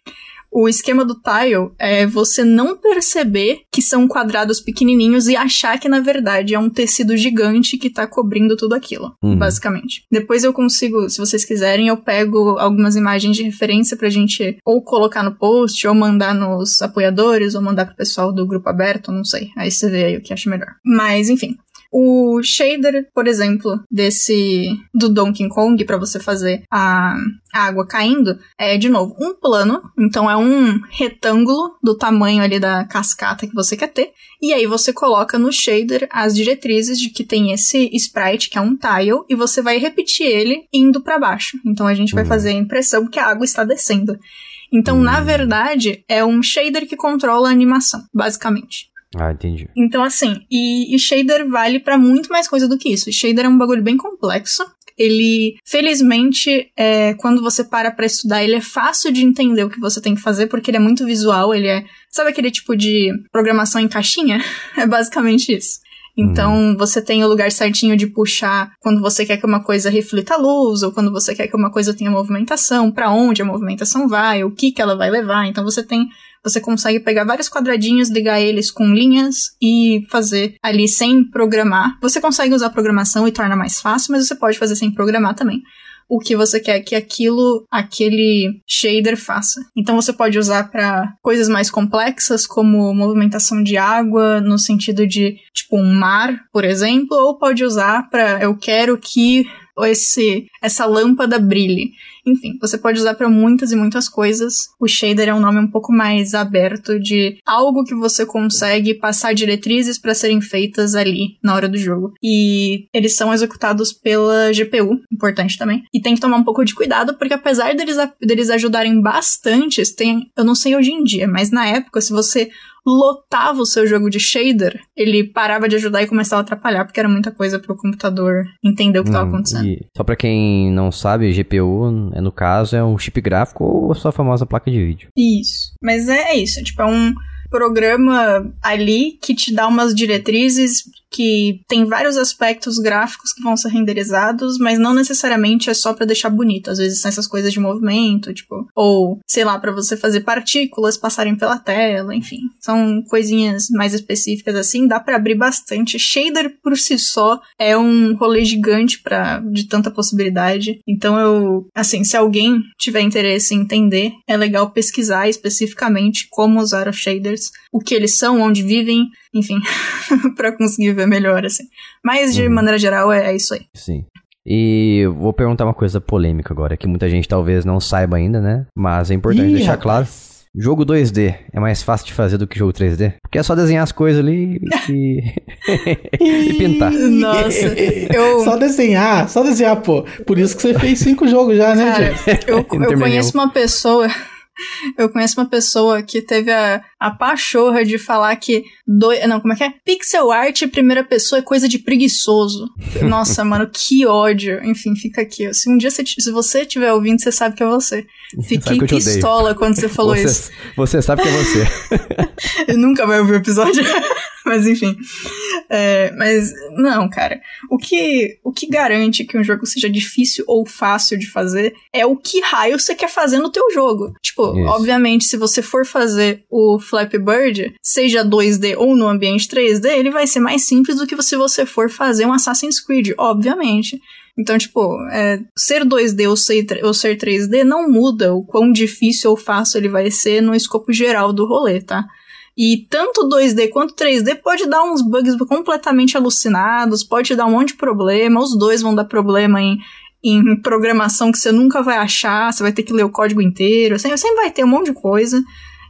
O esquema do tile é você não perceber que são quadrados pequenininhos e achar que na verdade é um tecido gigante que tá cobrindo tudo aquilo, Uhum. basicamente. Depois eu consigo, se vocês quiserem, eu pego algumas imagens de referência pra gente ou colocar no post, ou mandar nos apoiadores, ou mandar pro pessoal do grupo aberto, não sei. Aí você vê aí o que acha melhor. Mas, enfim, o shader, por exemplo, desse do Donkey Kong para você fazer a, a água caindo é de novo um plano, então é um retângulo do tamanho ali da cascata que você quer ter, e aí você coloca no shader as diretrizes de que tem esse sprite que é um tile e você vai repetir ele indo para baixo. Então a gente vai Uhum. fazer a impressão que a água está descendo. Então, na Uhum. verdade, é um shader que controla a animação, basicamente. Ah, entendi. Então, assim, e, e shader vale pra muito mais coisa do que isso. Shader é um bagulho bem complexo. Ele, felizmente, é, quando você para pra estudar, ele é fácil de entender o que você tem que fazer, porque ele é muito visual, ele é. Sabe aquele tipo de programação em caixinha? É basicamente isso. Então, você tem o lugar certinho de puxar quando você quer que uma coisa reflita a luz, ou quando você quer que uma coisa tenha movimentação, pra onde a movimentação vai, o que que ela vai levar. Então, você tem você consegue pegar vários quadradinhos, ligar eles com linhas e fazer ali sem programar. Você consegue usar programação e torna mais fácil, mas você pode fazer sem programar também. O que você quer que aquilo, aquele shader faça. Então você pode usar para coisas mais complexas, como movimentação de água, no sentido de tipo um mar, por exemplo, ou pode usar para eu quero que esse essa lâmpada brilhe. Enfim, você pode usar para muitas e muitas coisas. O shader é um nome um pouco mais aberto de algo que você consegue passar diretrizes para serem feitas ali na hora do jogo. E eles são executados pela GPU, importante também. E tem que tomar um pouco de cuidado, porque apesar deles, deles ajudarem bastante, tem, eu não sei hoje em dia, mas na época, se você lotava o seu jogo de shader, ele parava de ajudar e começava a atrapalhar, porque era muita coisa pro computador entender o que estava acontecendo. e só pra quem não sabe, GPU, é, no caso, é um chip gráfico ou a sua famosa placa de vídeo. Isso. Mas é, é isso, tipo, é um programa ali que te dá umas diretrizes que tem vários aspectos gráficos que vão ser renderizados, mas não necessariamente é só pra deixar bonito. Às vezes são essas coisas de movimento, tipo, ou sei lá, pra você fazer partículas passarem pela tela, enfim. São coisinhas mais específicas assim, dá pra abrir bastante. Shader por si só é um rolê gigante para de tanta possibilidade. Então eu, assim, se alguém tiver interesse em entender, é legal pesquisar especificamente como usar os shaders, o que eles são, onde vivem, enfim, pra conseguir ver melhor assim. Mas de Uhum. maneira geral é, é isso aí. Sim. E vou perguntar uma coisa polêmica agora, que muita gente talvez não saiba ainda, né? Mas é importante Ih, deixar rapaz. claro. Jogo 2D é mais fácil de fazer do que jogo 3D? Porque é só desenhar as coisas ali e, e pintar. Nossa, eu- Só desenhar, só desenhar, pô. Por isso que você fez cinco jogos já, né, Cara, eu, eu conheço uma pessoa. Eu conheço uma pessoa que teve a, a pachorra de falar que. Do, não, como é que é? Pixel art em primeira pessoa é coisa de preguiçoso. Nossa, mano, que ódio. Enfim, fica aqui. Se um dia você, se você estiver ouvindo, você sabe que é você. Fiquei eu pistola quando você falou você, isso. você sabe que é você. Ele nunca vai ouvir o episódio. mas enfim. É, mas, não, cara. O que, o que garante que um jogo seja difícil ou fácil de fazer é o que raio você quer fazer no teu jogo. Tipo, Isso. obviamente, se você for fazer o Flappy Bird, seja 2D ou no ambiente 3D, ele vai ser mais simples do que se você for fazer um Assassin's Creed, obviamente. Então, tipo, é, ser 2D ou ser, ou ser 3D não muda o quão difícil ou fácil ele vai ser no escopo geral do rolê, tá? E tanto 2D quanto 3D pode dar uns bugs completamente alucinados, pode dar um monte de problema, os dois vão dar problema em, em programação que você nunca vai achar, você vai ter que ler o código inteiro, sempre, sempre vai ter um monte de coisa.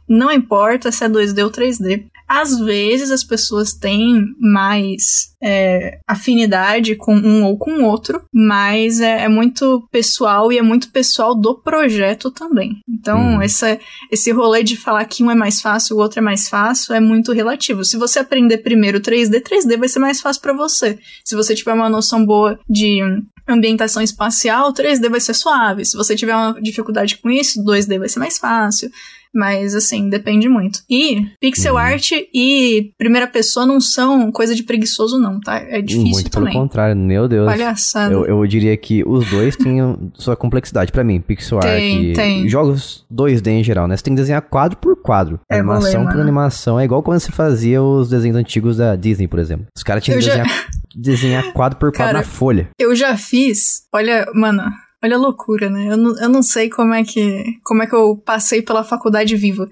Não importa se é 2D ou 3D. Às vezes as pessoas têm mais é, afinidade com um ou com outro, mas é, é muito pessoal e é muito pessoal do projeto também. Então, Uhum. essa, esse rolê de falar que um é mais fácil, o outro é mais fácil, é muito relativo. Se você aprender primeiro 3D, 3D vai ser mais fácil pra você. Se você tiver uma noção boa de ambientação espacial, 3D vai ser suave. Se você tiver uma dificuldade com isso, 2D vai ser mais fácil. Mas, assim, depende muito. E pixel Uhum. art e primeira pessoa não são coisa de preguiçoso, não, tá? É difícil Muito pelo também. contrário, meu Deus. Palhaçada. Eu, eu diria que os dois têm sua complexidade. Pra mim, pixel art Tem, e tem. jogos 2D em geral, né? Você tem que desenhar quadro por quadro. É animação por animação. É igual quando você fazia os desenhos antigos da Disney, por exemplo. Os caras tinham que já- desenhar, desenhar quadro por quadro Cara, na folha. Eu já fiz, olha, mano, olha a loucura, né? Eu não, eu não sei como é que como é que eu passei pela faculdade viva.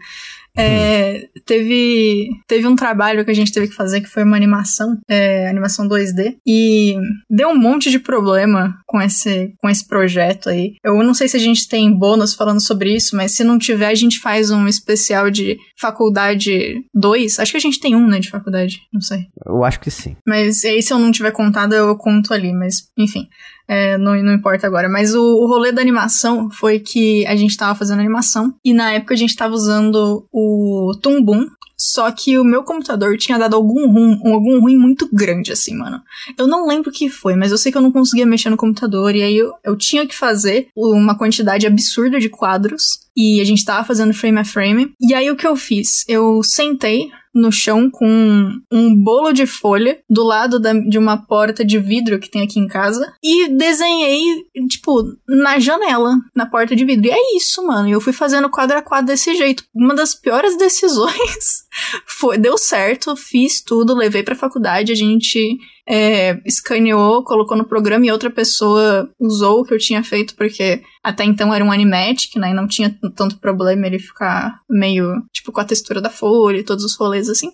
É, teve, teve um trabalho que a gente teve que fazer que foi uma animação, é, animação 2D, e deu um monte de problema com esse, com esse projeto aí. Eu não sei se a gente tem bônus falando sobre isso, mas se não tiver, a gente faz um especial de faculdade 2. Acho que a gente tem um, né, de faculdade, não sei. Eu acho que sim. Mas aí, se eu não tiver contado, eu conto ali. Mas, enfim, é, não, não importa agora. Mas o, o rolê da animação foi que a gente tava fazendo animação. E na época a gente tava usando o Tumbum. Só que o meu computador tinha dado algum rum, algum ruim muito grande, assim, mano. Eu não lembro o que foi, mas eu sei que eu não conseguia mexer no computador. E aí eu, eu tinha que fazer uma quantidade absurda de quadros. E a gente tava fazendo frame a frame. E aí o que eu fiz? Eu sentei no chão com um bolo de folha do lado da- de uma porta de vidro que tem aqui em casa e desenhei, tipo, na janela, na porta de vidro. E é isso, mano. Eu fui fazendo quadro a quadro desse jeito. Uma das piores decisões foi, deu certo, fiz tudo, levei pra faculdade, a gente é, escaneou, colocou no programa e outra pessoa usou o que eu tinha feito, porque até então era um animatic, né? E não tinha tanto problema ele ficar meio, tipo, com a textura da folha e todos os rolês assim.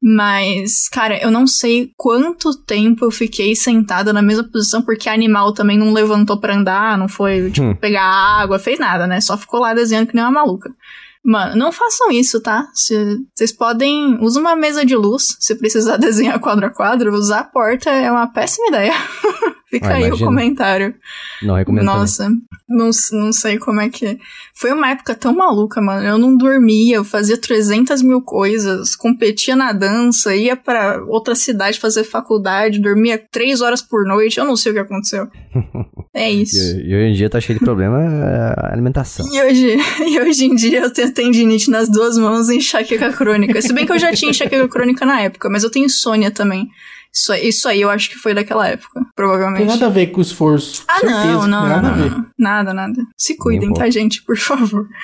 Mas, cara, eu não sei quanto tempo eu fiquei sentada na mesma posição, porque animal também não levantou pra andar, não foi, tipo, Hum. pegar água, fez nada, né? Só ficou lá desenhando que nem uma maluca. Mano, não façam isso, tá? Vocês podem. Usa uma mesa de luz se precisar desenhar quadro a quadro. Usar a porta é uma péssima ideia. Fica Ah, aí o comentário. Não recomendo também. Nossa, não, não sei como é que. Foi uma época tão maluca, mano. Eu não dormia, eu fazia 300 mil coisas, competia na dança, ia pra outra cidade fazer faculdade, dormia três horas por noite. Eu não sei o que aconteceu. É isso. E, e hoje em dia tá cheio de problema é, a alimentação. E hoje, e hoje em dia eu tenho tendinite nas duas mãos e enxaqueca crônica. Se bem que eu já tinha enxaqueca crônica na época, mas eu tenho insônia também. Isso, isso aí eu acho que foi daquela época, Não provavelmente. tem nada a ver com o esforço. Ah, Certeza, não, não, nada não, ver. não. Nada, nada. Se cuidem, tá, gente? Por favor.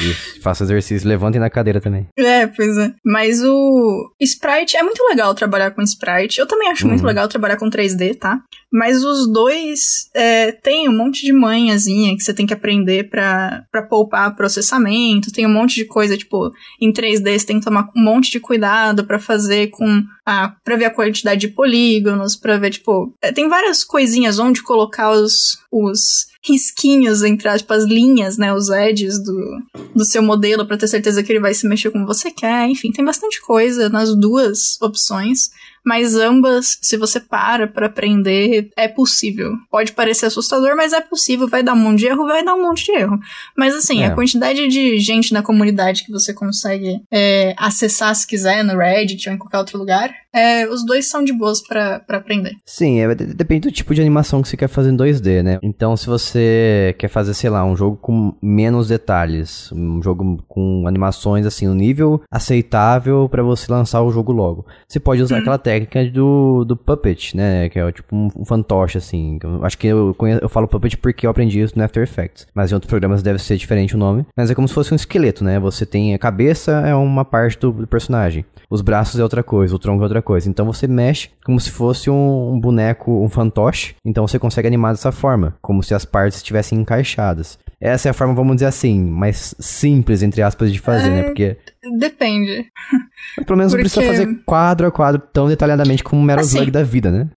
Isso. Faça exercício, levantem na cadeira também. É, pois é. Mas o Sprite é muito legal trabalhar com Sprite. Eu também acho muito Uhum. legal trabalhar com 3D, tá? Mas os dois é, tem um monte de manhãzinha que você tem que aprender pra, pra poupar processamento. Tem um monte de coisa, tipo, em 3D você tem que tomar um monte de cuidado pra fazer com. a pra ver a quantidade de polígonos, pra ver, tipo. é, tem várias coisinhas onde colocar os. os risquinhos entre aspas, linhas, né, os edges do, do seu modelo pra ter certeza que ele vai se mexer como você quer. Enfim, tem bastante coisa nas duas opções. Mas ambas, se você para pra aprender, é possível. Pode parecer assustador, mas é possível. Vai dar um monte de erro, vai dar um monte de erro. Mas assim, É. a quantidade de gente na comunidade que você consegue é, acessar se quiser no Reddit ou em qualquer outro lugar, é, os dois são de boas pra pra aprender. Sim, é, de- depende do tipo de animação que você quer fazer em 2D, né? Então, se você quer fazer, sei lá, um jogo com menos detalhes, um jogo com animações, assim, um nível aceitável pra você lançar o jogo logo, você pode usar aquela técnica do, do Puppet, né? Que é tipo um, um fantoche, assim. eu acho que eu, conheço, eu falo Puppet porque eu aprendi isso no After Effects. Mas em outros programas deve ser diferente o nome. Mas é como se fosse um esqueleto, né? Você tem a cabeça, é uma parte do, do personagem. Os braços é outra coisa, o tronco é outra coisa. Então você mexe como se fosse um, um boneco, um fantoche. Então você consegue animar dessa forma, como se as partes estivessem encaixadas. Essa é a forma, vamos dizer assim, mais simples, entre aspas, de fazer, né? Porque Depende. pelo menos não precisa Porque- fazer quadro a quadro tão detalhadamente como um mero Assim, da vida, né?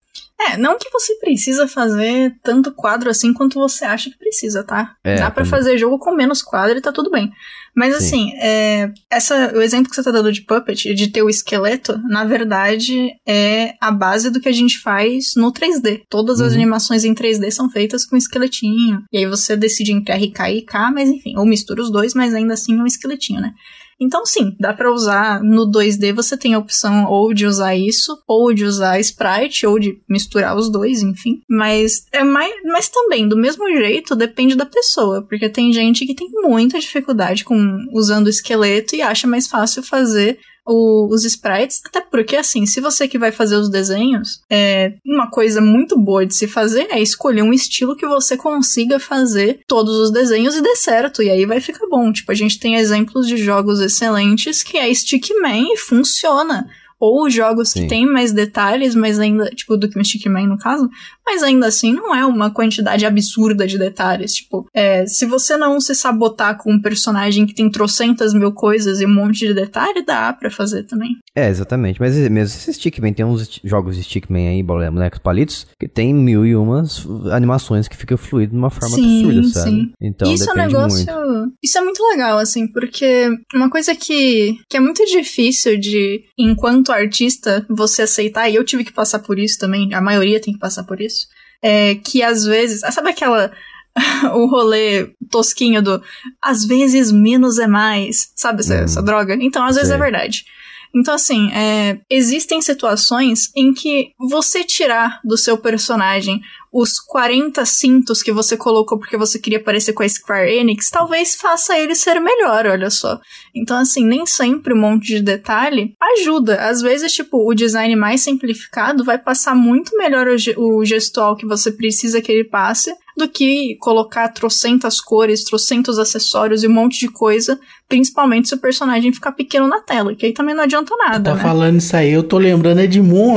É, não que você precisa fazer tanto quadro assim quanto você acha que precisa, tá? É, Dá pra também. fazer jogo com menos quadro e tá tudo bem. Mas Sim. assim, é, essa, o exemplo que você tá dando de Puppet, de ter o esqueleto, na verdade é a base do que a gente faz no 3D. Todas as Uhum. animações em 3D são feitas com esqueletinho. E aí você decide entre RK e IK, mas enfim, ou mistura os dois, mas ainda assim é um esqueletinho, né? Então, sim, dá pra usar no 2D, você tem a opção ou de usar isso, ou de usar sprite, ou de misturar os dois, enfim. Mas é mais, mas também, do mesmo jeito, depende da pessoa, porque tem gente que tem muita dificuldade com usando o esqueleto e acha mais fácil fazer o- os sprites, até porque assim, se você que vai fazer os desenhos, é uma coisa muito boa de se fazer é escolher um estilo que você consiga fazer todos os desenhos e dê certo, e aí vai ficar bom. Tipo, a gente tem exemplos de jogos excelentes que é Stickman e funciona. Ou jogos Sim. que tem mais detalhes, mas ainda, tipo, do que um Stickman no caso, mas ainda assim não é uma quantidade absurda de detalhes. Tipo, é, se você não se sabotar com um personagem que tem trocentas mil coisas e um monte de detalhe, dá pra fazer também. É, exatamente. Mas mesmo esse Stickman, tem uns jogos de Stickman aí, bola- bonecos palitos, que tem mil e umas animações que ficam fluido de uma forma Sim, absurda, sabe? sim. Então isso é um negócio. muito. Isso é muito legal, assim, porque uma coisa que, que é muito difícil de, enquanto artista, você aceitar, e eu tive que passar por isso também, a maioria tem que passar por isso, é que às vezes. ah, Sabe aquela. o rolê tosquinho do às vezes menos é mais, sabe essa, Uhum. essa droga? Então, às vezes é verdade. Então, assim, é, existem situações em que você tirar do seu personagem os 40 cintos que você colocou porque você queria parecer com a Square Enix, talvez faça ele ser melhor, olha só. Então, assim, nem sempre um monte de detalhe ajuda. Às vezes, tipo, o design mais simplificado vai passar muito melhor o, o gestual que você precisa que ele passe do que colocar trocentas cores, trocentos acessórios e um monte de coisa, principalmente se o personagem ficar pequeno na tela, que aí também não adianta nada, Tá né? falando isso aí, eu tô lembrando é de Moon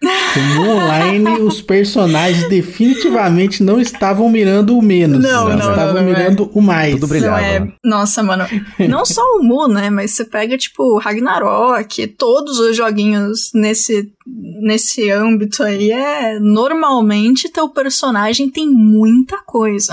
Online. No Online, os personagens definitivamente não estavam mirando o menos. Não, eles não, estavam não, não, mirando o mais. Tudo brilhava. Não é... Nossa, mano. Não só o Mu, né? Mas você pega, tipo, Ragnarok, todos os joguinhos nesse, nesse âmbito aí é normalmente teu personagem tem muita coisa.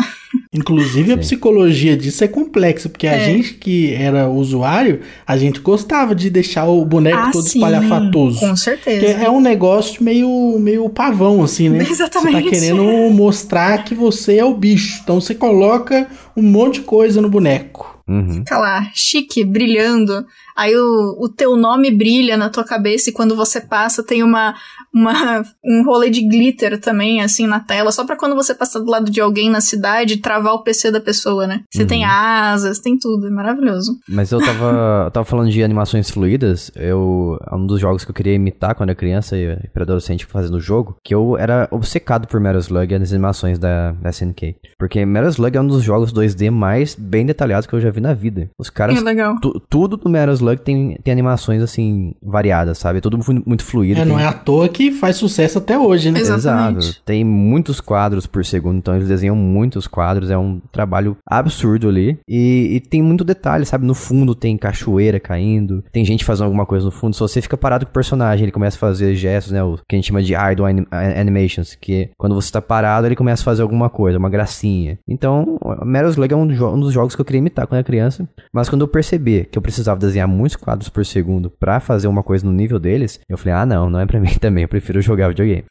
Inclusive Sim. a psicologia disso é complexa, porque é. a gente que era usuário, a gente gostava de deixar o boneco ah, todo sim, espalhafatoso. Com certeza. é um negócio meio, meio pavão, assim, né? Exatamente. Você tá querendo mostrar que você é o bicho. Então você coloca um monte de coisa no boneco. Uhum. Fica lá, chique, brilhando. Aí o, o teu nome brilha na tua cabeça e quando você passa tem uma, uma um rolê de glitter também, assim, na tela, só pra quando você passar do lado de alguém na cidade, travar o PC da pessoa, né? Você uhum. tem asas, tem tudo, é maravilhoso. Mas eu tava, eu tava falando de animações fluídas, eu, é um dos jogos que eu queria imitar quando era criança e para adolescente fazendo o jogo, que eu era obcecado por Metal Slug e as animações da, da SNK. Porque Metal Slug é um dos jogos 2D mais bem detalhados que eu já vi na vida. Os caras, é legal. tudo do Metal Slug tem, tem animações assim, variadas, sabe? É tudo muito fluido. É, tem... não é à toa que faz sucesso até hoje, né? Exatamente. Exato. Tem muitos quadros por segundo, então eles desenham muitos quadros, é um trabalho absurdo ali. E, e tem muito detalhe, sabe? No fundo tem cachoeira caindo, tem gente fazendo alguma coisa no fundo. Se você fica parado com o personagem, ele começa a fazer gestos, né? O que a gente chama de idle anim animations, que quando você tá parado, ele começa a fazer alguma coisa, uma gracinha. Então, Metal Slug é um, um dos jogos que eu queria imitar quando era criança, mas quando eu percebi que eu precisava desenhar muitos quadros por segundo para fazer uma coisa no nível deles, eu falei, ah, não, não é para mim também, eu prefiro jogar videogame.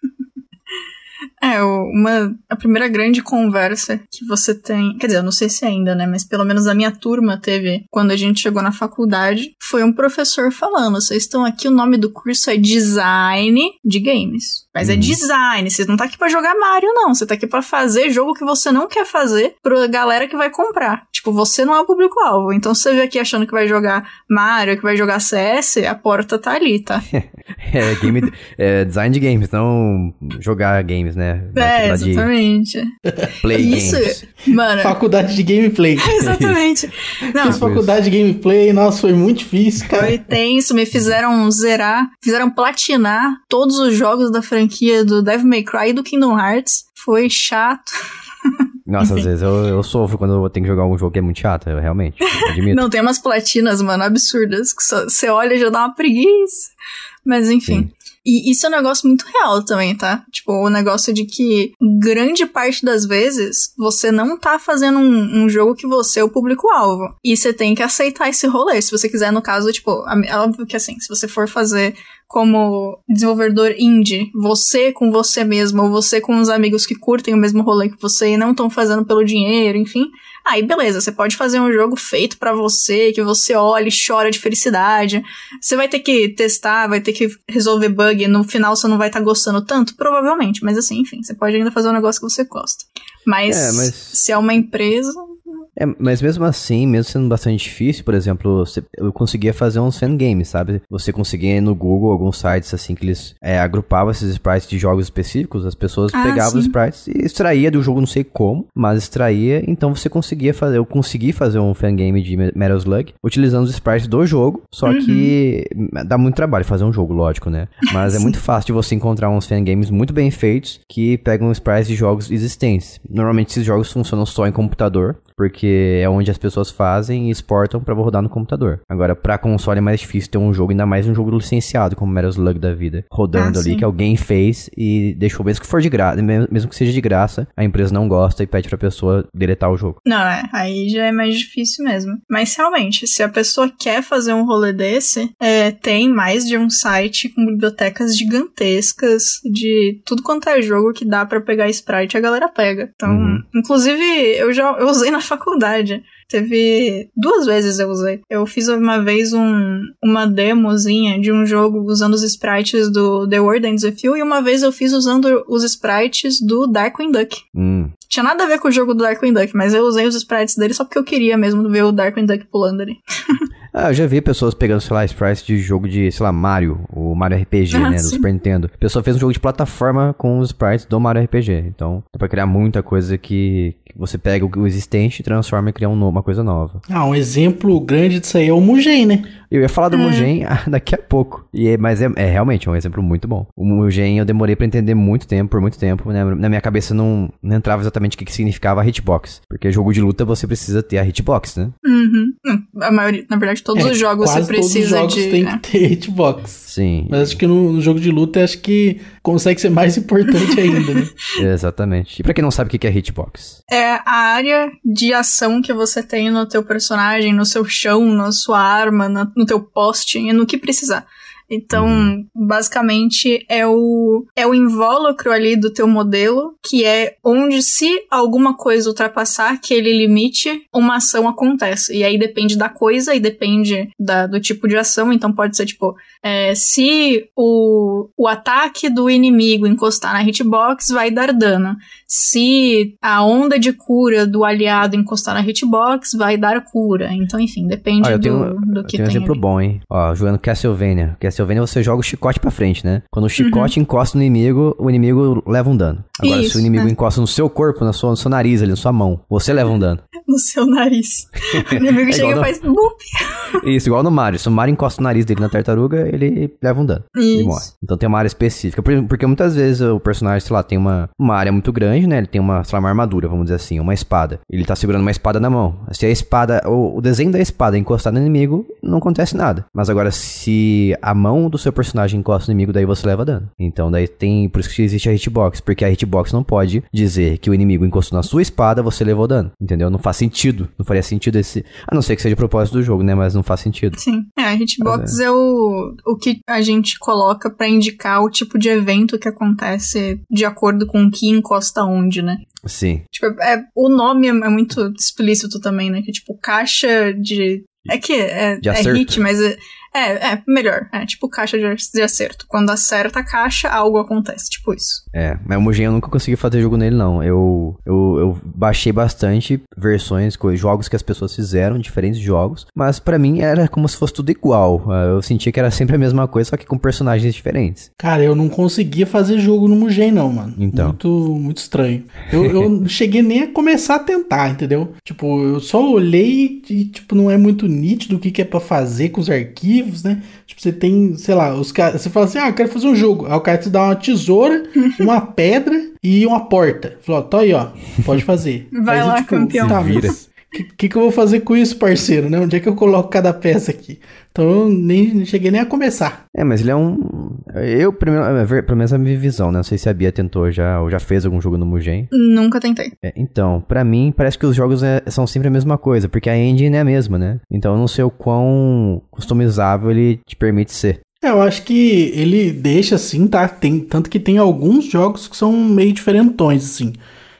É, uma, a primeira grande conversa que você tem, quer dizer, eu não sei se ainda, né, mas pelo menos a minha turma teve quando a gente chegou na faculdade, foi um professor falando, vocês estão aqui, o nome do curso é Design de Games. Mas é uhum. é design, você não tá aqui para jogar Mario, não. Você tá aqui para fazer jogo que você não quer fazer pra galera que vai comprar. Tipo, você não é o público-alvo. Então, se você vê aqui achando que vai jogar Mario, que vai jogar CS, a porta tá ali, tá? é, game, é design de games, não jogar games, né? É, exatamente. Play Isso, games. mano. Faculdade de gameplay. exatamente. Não, Fiz faculdade de gameplay, nossa, foi muito difícil, cara. Foi tenso, me fizeram zerar, fizeram platinar todos os jogos da franquia franquia do Devil May Cry e do Kingdom Hearts. Foi chato. Nossa, às vezes eu, eu sofro quando eu tenho que jogar um jogo que é muito chato, eu realmente. Admito. Não, tem umas platinas, mano, absurdas, que você olha e já dá uma preguiça. Mas enfim. Sim. E isso é um negócio muito real também, tá? Tipo, o negócio de que grande parte das vezes você não tá fazendo um, um jogo que você é o público-alvo. E você tem que aceitar esse rolê. Se você quiser, no caso, tipo, é óbvio que assim, se você for fazer como desenvolvedor indie, você com você mesmo, ou você com os amigos que curtem o mesmo rolê que você e não estão fazendo pelo dinheiro, enfim. Aí beleza, você pode fazer um jogo feito para você, que você olha e chora de felicidade. Você vai ter que testar, vai ter que resolver bug, no final você não vai estar tá gostando tanto, provavelmente, mas assim, enfim, você pode ainda fazer um negócio que você gosta. Mas, é, mas... se é uma empresa, é, mas mesmo assim, mesmo sendo bastante difícil, por exemplo, eu conseguia fazer uns fangames, sabe? Você conseguia ir no Google alguns sites assim que eles é, agrupavam esses sprites de jogos específicos, as pessoas ah, pegavam sim. os sprites e extraía do jogo, não sei como, mas extraía, então você conseguia fazer, eu consegui fazer um fangame de Metal Slug utilizando os sprites do jogo, só uhum. que dá muito trabalho fazer um jogo, lógico, né? Mas é muito fácil de você encontrar uns fangames muito bem feitos que pegam sprites de jogos existentes. Normalmente esses jogos funcionam só em computador, porque é onde as pessoas fazem e exportam para rodar no computador. Agora, para console é mais difícil ter um jogo, ainda mais um jogo licenciado, como Metal Slug da vida, rodando ah, ali, sim. que alguém fez e deixou, mesmo que for de graça, mesmo que seja de graça, a empresa não gosta e pede pra pessoa deletar o jogo. Não, é, aí já é mais difícil mesmo. Mas realmente, se a pessoa quer fazer um rolê desse, é, tem mais de um site com bibliotecas gigantescas de tudo quanto é jogo que dá para pegar sprite, a galera pega. Então, uhum. inclusive, eu já eu usei na faculdade faculdade. Teve duas vezes eu usei. Eu fiz uma vez um, uma demozinha de um jogo usando os sprites do The World Ends With You e uma vez eu fiz usando os sprites do Darkwing Duck. Hum. Tinha nada a ver com o jogo do Darkwing Duck, mas eu usei os sprites dele só porque eu queria mesmo ver o Darkwing Duck pulando ali. Ah, eu já vi pessoas pegando, sei lá, sprites de jogo de, sei lá, Mario, o Mario RPG, ah, né, sim. do Super Nintendo. A pessoa fez um jogo de plataforma com os sprites do Mario RPG. Então, dá pra criar muita coisa que, que você pega o existente, transforma e cria um, uma coisa nova. Ah, um exemplo grande disso aí é o Mugen, né? Eu ia falar do É. Mugen daqui a pouco. E é- mas é, é realmente um exemplo muito bom. O Mugen eu demorei pra entender muito tempo, por muito tempo. né? Na minha cabeça não, não entrava exatamente o que, que significava a hitbox. Porque jogo de luta você precisa ter a hitbox, né? Uhum. Hum, A maioria, na verdade, todos É, os jogos você quase todos os precisa jogos de. tem é. que ter hitbox. Sim. Mas acho que no, no jogo de luta, acho que consegue ser mais importante ainda, né? Exatamente. E pra quem não sabe o que que é hitbox? É a área de ação que você tem no teu personagem, no seu chão, na sua arma, na- no teu poste, e no que precisar. Então, Uhum. basicamente, é o, é o invólucro ali do teu modelo, que é onde se alguma coisa ultrapassar aquele limite, uma ação acontece. E aí depende da coisa e depende da- do tipo de ação. Então pode ser, tipo, é, se o, o ataque do inimigo encostar na hitbox, vai dar dano. Se a onda de cura do aliado encostar na hitbox, vai dar cura. Então, enfim, depende eu do, tenho, do eu que tenho um tem. exemplo ali. bom, hein? Ó, jogando Castlevania. Castlevania você joga o chicote pra frente, né? Quando o Uhum. chicote encosta no inimigo, o inimigo leva um dano. Agora, se Isso, o inimigo é. encosta no seu corpo, na sua, no seu nariz ali, na sua mão, você leva um dano. No seu nariz. O inimigo É chega e no- faz. bup. Isso, igual no Mario. Se o Mario encosta o nariz dele na tartaruga, ele leva um dano. Ele Isso. morre. Então tem uma área específica. Por- Porque muitas vezes o personagem, sei lá, tem uma, uma área muito grande, né? Ele tem uma, sei lá, uma armadura, vamos dizer assim, uma espada. Ele tá segurando uma espada na mão. Se a espada, o, o desenho da espada encostar no inimigo, não acontece nada. Mas agora, se a mão do seu personagem encosta no inimigo, daí você leva dano. Então daí tem. Por isso que existe a hitbox. Porque a hitbox não pode dizer que o inimigo encostou na sua espada, você levou dano. Entendeu? Não faz sentido. Não faria sentido esse. A não ser que seja o propósito do jogo, né? Mas não faz sentido. Sim. É, a hitbox é. o, o que a gente coloca pra indicar o tipo de evento que acontece de acordo com o que encosta onde, né? Sim. Tipo, é, o nome é muito explícito também, né? Que é tipo caixa de. É que é, é hit, mas é, é, é melhor. É tipo caixa de, de acerto. Quando acerta a caixa, algo acontece. Tipo isso. É, mas o Mugen eu nunca consegui fazer jogo nele, não. Eu, eu, eu baixei bastante versões, jogos que as pessoas fizeram, diferentes jogos, mas pra mim era como se fosse tudo igual. Ah, Eu sentia que era sempre a mesma coisa, só que com personagens diferentes. Cara, eu não conseguia fazer jogo no Mugen, não, mano. Então. Muito, muito estranho. Eu, eu não cheguei nem a começar a tentar, entendeu? Tipo, eu só olhei e, tipo, não é muito nítido o que, que é pra fazer com os arquivos, né? Tipo, você tem, sei lá, os caras. Você fala assim, ah, eu quero fazer um jogo. Aí o cara te dá uma tesoura, uma pedra e uma porta. Falou, tô aí, ó. Pode fazer. Vai Aí, lá, campeão. Tá, vira. mas o que, que, que eu vou fazer com isso, parceiro? Né? Onde é que eu coloco cada peça aqui? Então eu nem nem cheguei nem a começar. É, mas ele é um. Eu, primeiro, é ver- pelo menos a minha visão, né? Não sei se a Bia tentou já, ou já fez algum jogo no Mugen. Nunca tentei. É, então, pra mim, parece que os jogos é- são sempre a mesma coisa, porque a engine é a mesma, né? Então eu não sei o quão customizável ele te permite ser. É, eu acho que ele deixa assim, tá? Tem, tanto que tem alguns jogos que são meio diferentões, assim.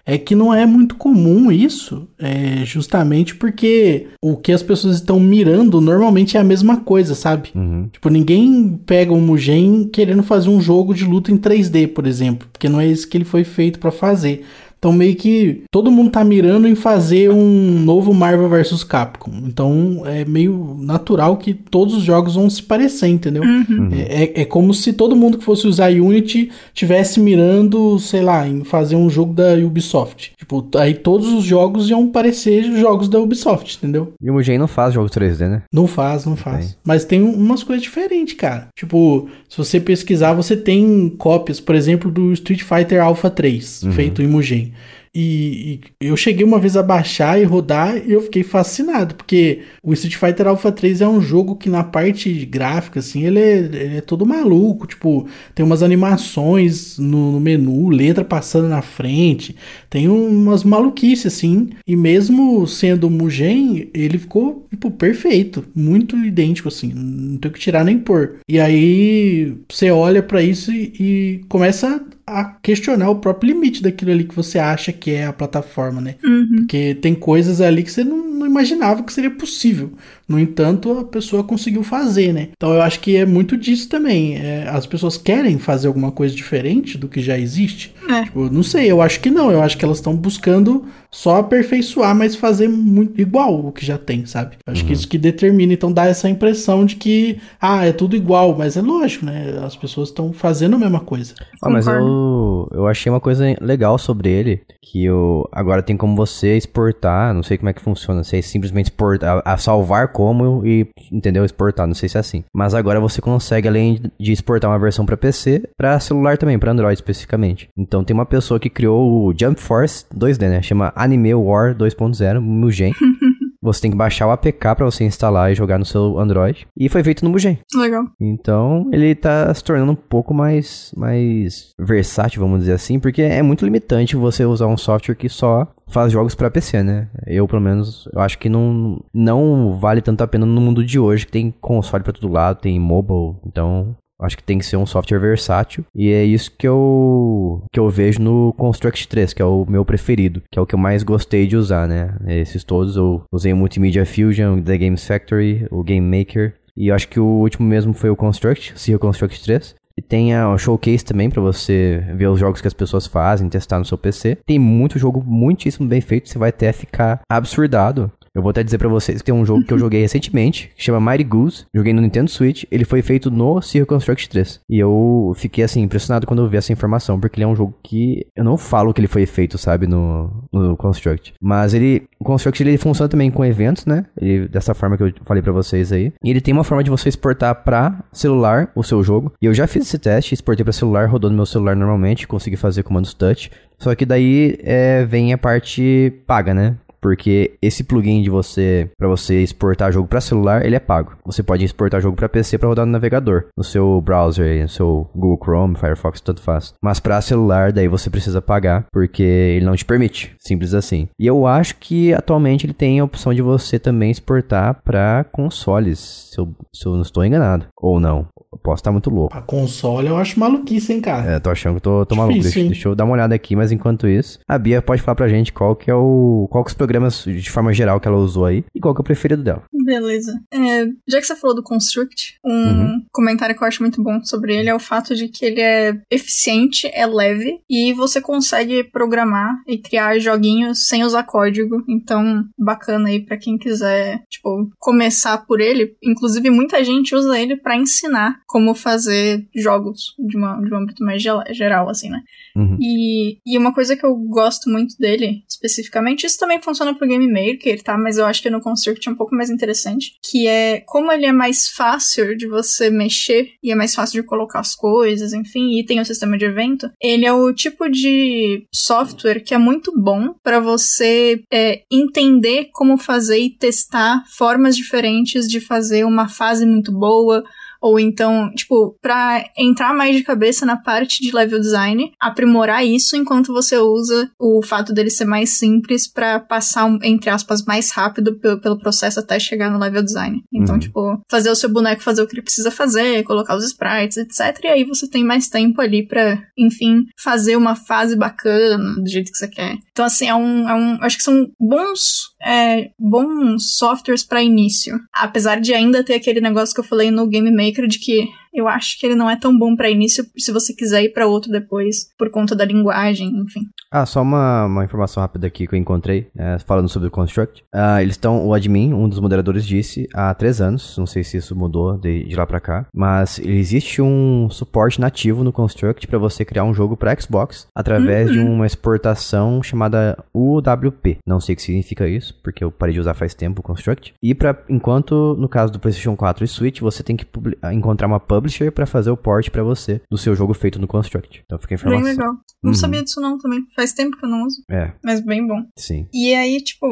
É que não é muito comum isso, é justamente porque o que as pessoas estão mirando normalmente é a mesma coisa, sabe? Uhum. Tipo, ninguém pega um Mugen querendo fazer um jogo de luta em 3D, por exemplo, porque não é isso que ele foi feito pra fazer. Então meio que todo mundo tá mirando em fazer um novo Marvel vs Capcom. Então é meio natural que todos os jogos vão se parecer, entendeu? É, é- é como se todo mundo que fosse usar Unity tivesse mirando, sei lá, em fazer um jogo da Ubisoft. Tipo, aí todos os jogos iam parecer jogos da Ubisoft, entendeu? E o Mugen não faz jogos 3D, né? Não faz, não faz. Tem. Mas tem um- umas coisas diferentes, cara. Tipo, se você pesquisar, você tem cópias, por exemplo, do Street Fighter Alpha 3, feito em Mugen. E, e eu cheguei uma vez a baixar e rodar e eu fiquei fascinado, porque o Street Fighter Alpha 3 é um jogo que na parte gráfica, assim, ele é, ele é todo maluco. Tipo, tem umas animações no, no menu, letra passando na frente, tem umas maluquices, assim. E mesmo sendo Mugen, ele ficou, tipo, perfeito, muito idêntico, assim, não tem o que tirar nem pôr. E aí você olha pra isso e, e começa a questionar o próprio limite daquilo ali que você acha que é a plataforma, né? Uhum. Porque tem coisas ali que você não, não imaginava que seria possível No entanto, a pessoa conseguiu fazer, né? Então eu acho que é muito disso também. É, as pessoas querem fazer alguma coisa diferente do que já existe. É. Tipo, não sei, eu acho que não. Eu acho que elas estão buscando só aperfeiçoar, mas fazer muito igual o que já tem, sabe? Acho Uhum. que isso que determina, então dá essa impressão de que, ah, é tudo igual, mas é lógico, né? As pessoas estão fazendo a mesma coisa. Ah, mas eu, eu achei uma coisa legal sobre ele, que eu, agora tem como você exportar, não sei como é que funciona, se é simplesmente exportar, a, a salvar como e, entendeu, exportar, não sei se é assim. Mas agora você consegue, além de exportar uma versão pra PC, pra celular também, pra Android especificamente. Então tem uma pessoa que criou o Jump Force 2D, né, chama Anime War 2.0, Mugen. Você tem que baixar o APK pra você instalar e jogar no seu Android. E foi feito no Mugen. Legal. Então, ele tá se tornando um pouco mais, mais versátil, vamos dizer assim, porque é muito limitante você usar um software que só faz jogos pra PC, né? Eu, pelo menos, eu acho que não, não vale tanto a pena no mundo de hoje, que tem console pra todo lado, tem mobile, então... Acho que tem que ser um software versátil. E é isso que eu, que eu vejo no Construct 3, que é o meu preferido. Que é o que eu mais gostei de usar, né? Esses todos eu usei o Multimedia Fusion, o The Games Factory, o Game Maker. E acho que o último mesmo foi o Construct, o Construct 3. E tem a- Showcase também pra você ver os jogos que as pessoas fazem, testar no seu PC. Tem muito jogo muitíssimo bem feito, você vai até ficar absurdado. Eu vou até dizer pra vocês que tem um jogo que eu joguei recentemente, que chama Mighty Goose. Joguei no Nintendo Switch, ele foi feito no Circle Construct 3. E eu fiquei assim impressionado quando eu vi essa informação, porque ele é um jogo que eu não falo que ele foi feito, sabe, no, no Construct. Mas ele, o Construct ele funciona também com eventos, né? Ele, dessa forma que eu falei pra vocês aí. E ele tem uma forma de você exportar pra celular o seu jogo. E eu já fiz esse teste, exportei pra celular, rodou no meu celular normalmente, consegui fazer comandos touch. Só que daí é, vem a parte paga, né? Porque esse plugin de você, pra você exportar jogo pra celular, ele é pago. Você pode exportar jogo pra PC pra rodar no navegador, no seu browser, no seu Google Chrome, Firefox, tanto faz. Mas pra celular, daí você precisa pagar, porque ele não te permite, simples assim. E eu acho que atualmente ele tem a opção de você também exportar pra consoles, se eu, se eu não estou enganado. Ou não. Eu posso estar muito louco. A console eu acho maluquice, hein, cara. É, tô achando que tô, tô maluco. Difícil, Deixa, hein? deixa eu dar uma olhada aqui, mas enquanto isso, a Bia pode falar pra gente qual que é o. qual que os programas, de forma geral, que ela usou aí e qual que é o preferido dela. Beleza. É, já que você falou do Construct, um Uhum. comentário que eu acho muito bom sobre ele é o fato de que ele é eficiente, é leve e você consegue programar e criar joguinhos sem usar código. Então, bacana aí pra quem quiser, tipo, começar por ele. Inclusive, muita gente usa ele pra ensinar como fazer jogos de, uma, de um âmbito mais geral, assim, né? Uhum. E, e uma coisa que eu gosto muito dele, especificamente, isso também funciona pro Game Maker, tá? Mas eu acho que no Construct é um pouco mais interessante, que é como ele é mais fácil de você mexer e é mais fácil de colocar as coisas, enfim, e tem o sistema de evento, ele é o tipo de software que é muito bom para você é, entender como fazer e testar formas diferentes de fazer uma fase muito boa, ou então, tipo, pra entrar mais de cabeça na parte de level design, aprimorar isso enquanto você usa o fato dele ser mais simples pra passar, entre aspas, mais rápido pelo, processo até chegar no level design. Então, Uhum. tipo, fazer o seu boneco fazer o que ele precisa fazer, colocar os sprites, etc. E aí você tem mais tempo ali pra, enfim, fazer uma fase bacana do jeito que você quer. Então, assim, é um. É um acho que são bons. É, bons softwares pra início. Apesar de ainda ter aquele negócio que eu falei no Game Maker de que eu acho que ele não é tão bom pra início se você quiser ir pra outro depois, por conta da linguagem, enfim. Ah, só uma, uma informação rápida aqui que eu encontrei, é, falando sobre o Construct. Ah, eles estão, o admin, um dos moderadores disse, há três anos, não sei se isso mudou de, de lá pra cá, mas existe um suporte nativo no Construct pra você criar um jogo pra Xbox através de uma exportação chamada UWP. Não sei o que significa isso, porque eu parei de usar faz tempo o Construct. E para enquanto no caso do PlayStation 4 e Switch, você tem que encontrar uma publisher pra fazer o port pra você do seu jogo feito no Construct. Então fica a Bem informação. legal. Não Uhum. sabia disso não também. Faz tempo que eu não uso, É, mas bem bom. sim. E aí, tipo,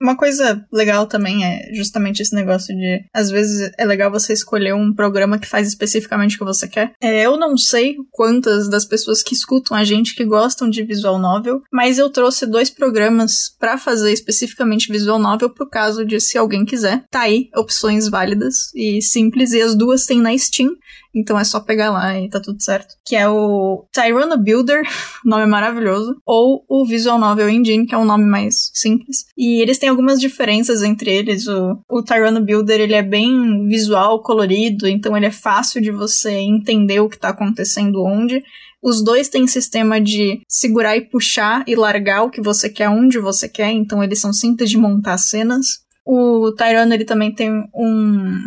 uma coisa legal também é justamente esse negócio de, às vezes, é legal você escolher um programa que faz especificamente o que você quer. É, eu não sei quantas das pessoas que escutam a gente que gostam de visual novel, mas eu trouxe dois programas pra fazer especificamente visual novel pro caso de se alguém quiser. Tá aí, opções válidas e simples, e as duas tem na Steam. Então é só pegar lá e tá tudo certo. Que é o Tyrano Builder, nome maravilhoso, ou o Visual Novel Engine, que é um nome mais simples. E eles têm algumas diferenças entre eles. O, o Tyrano Builder, ele é bem visual, colorido, então ele é fácil de você entender o que tá acontecendo onde. Os dois têm sistema de segurar e puxar e largar o que você quer onde você quer, então eles são simples de montar cenas. O Tyrano ele também tem um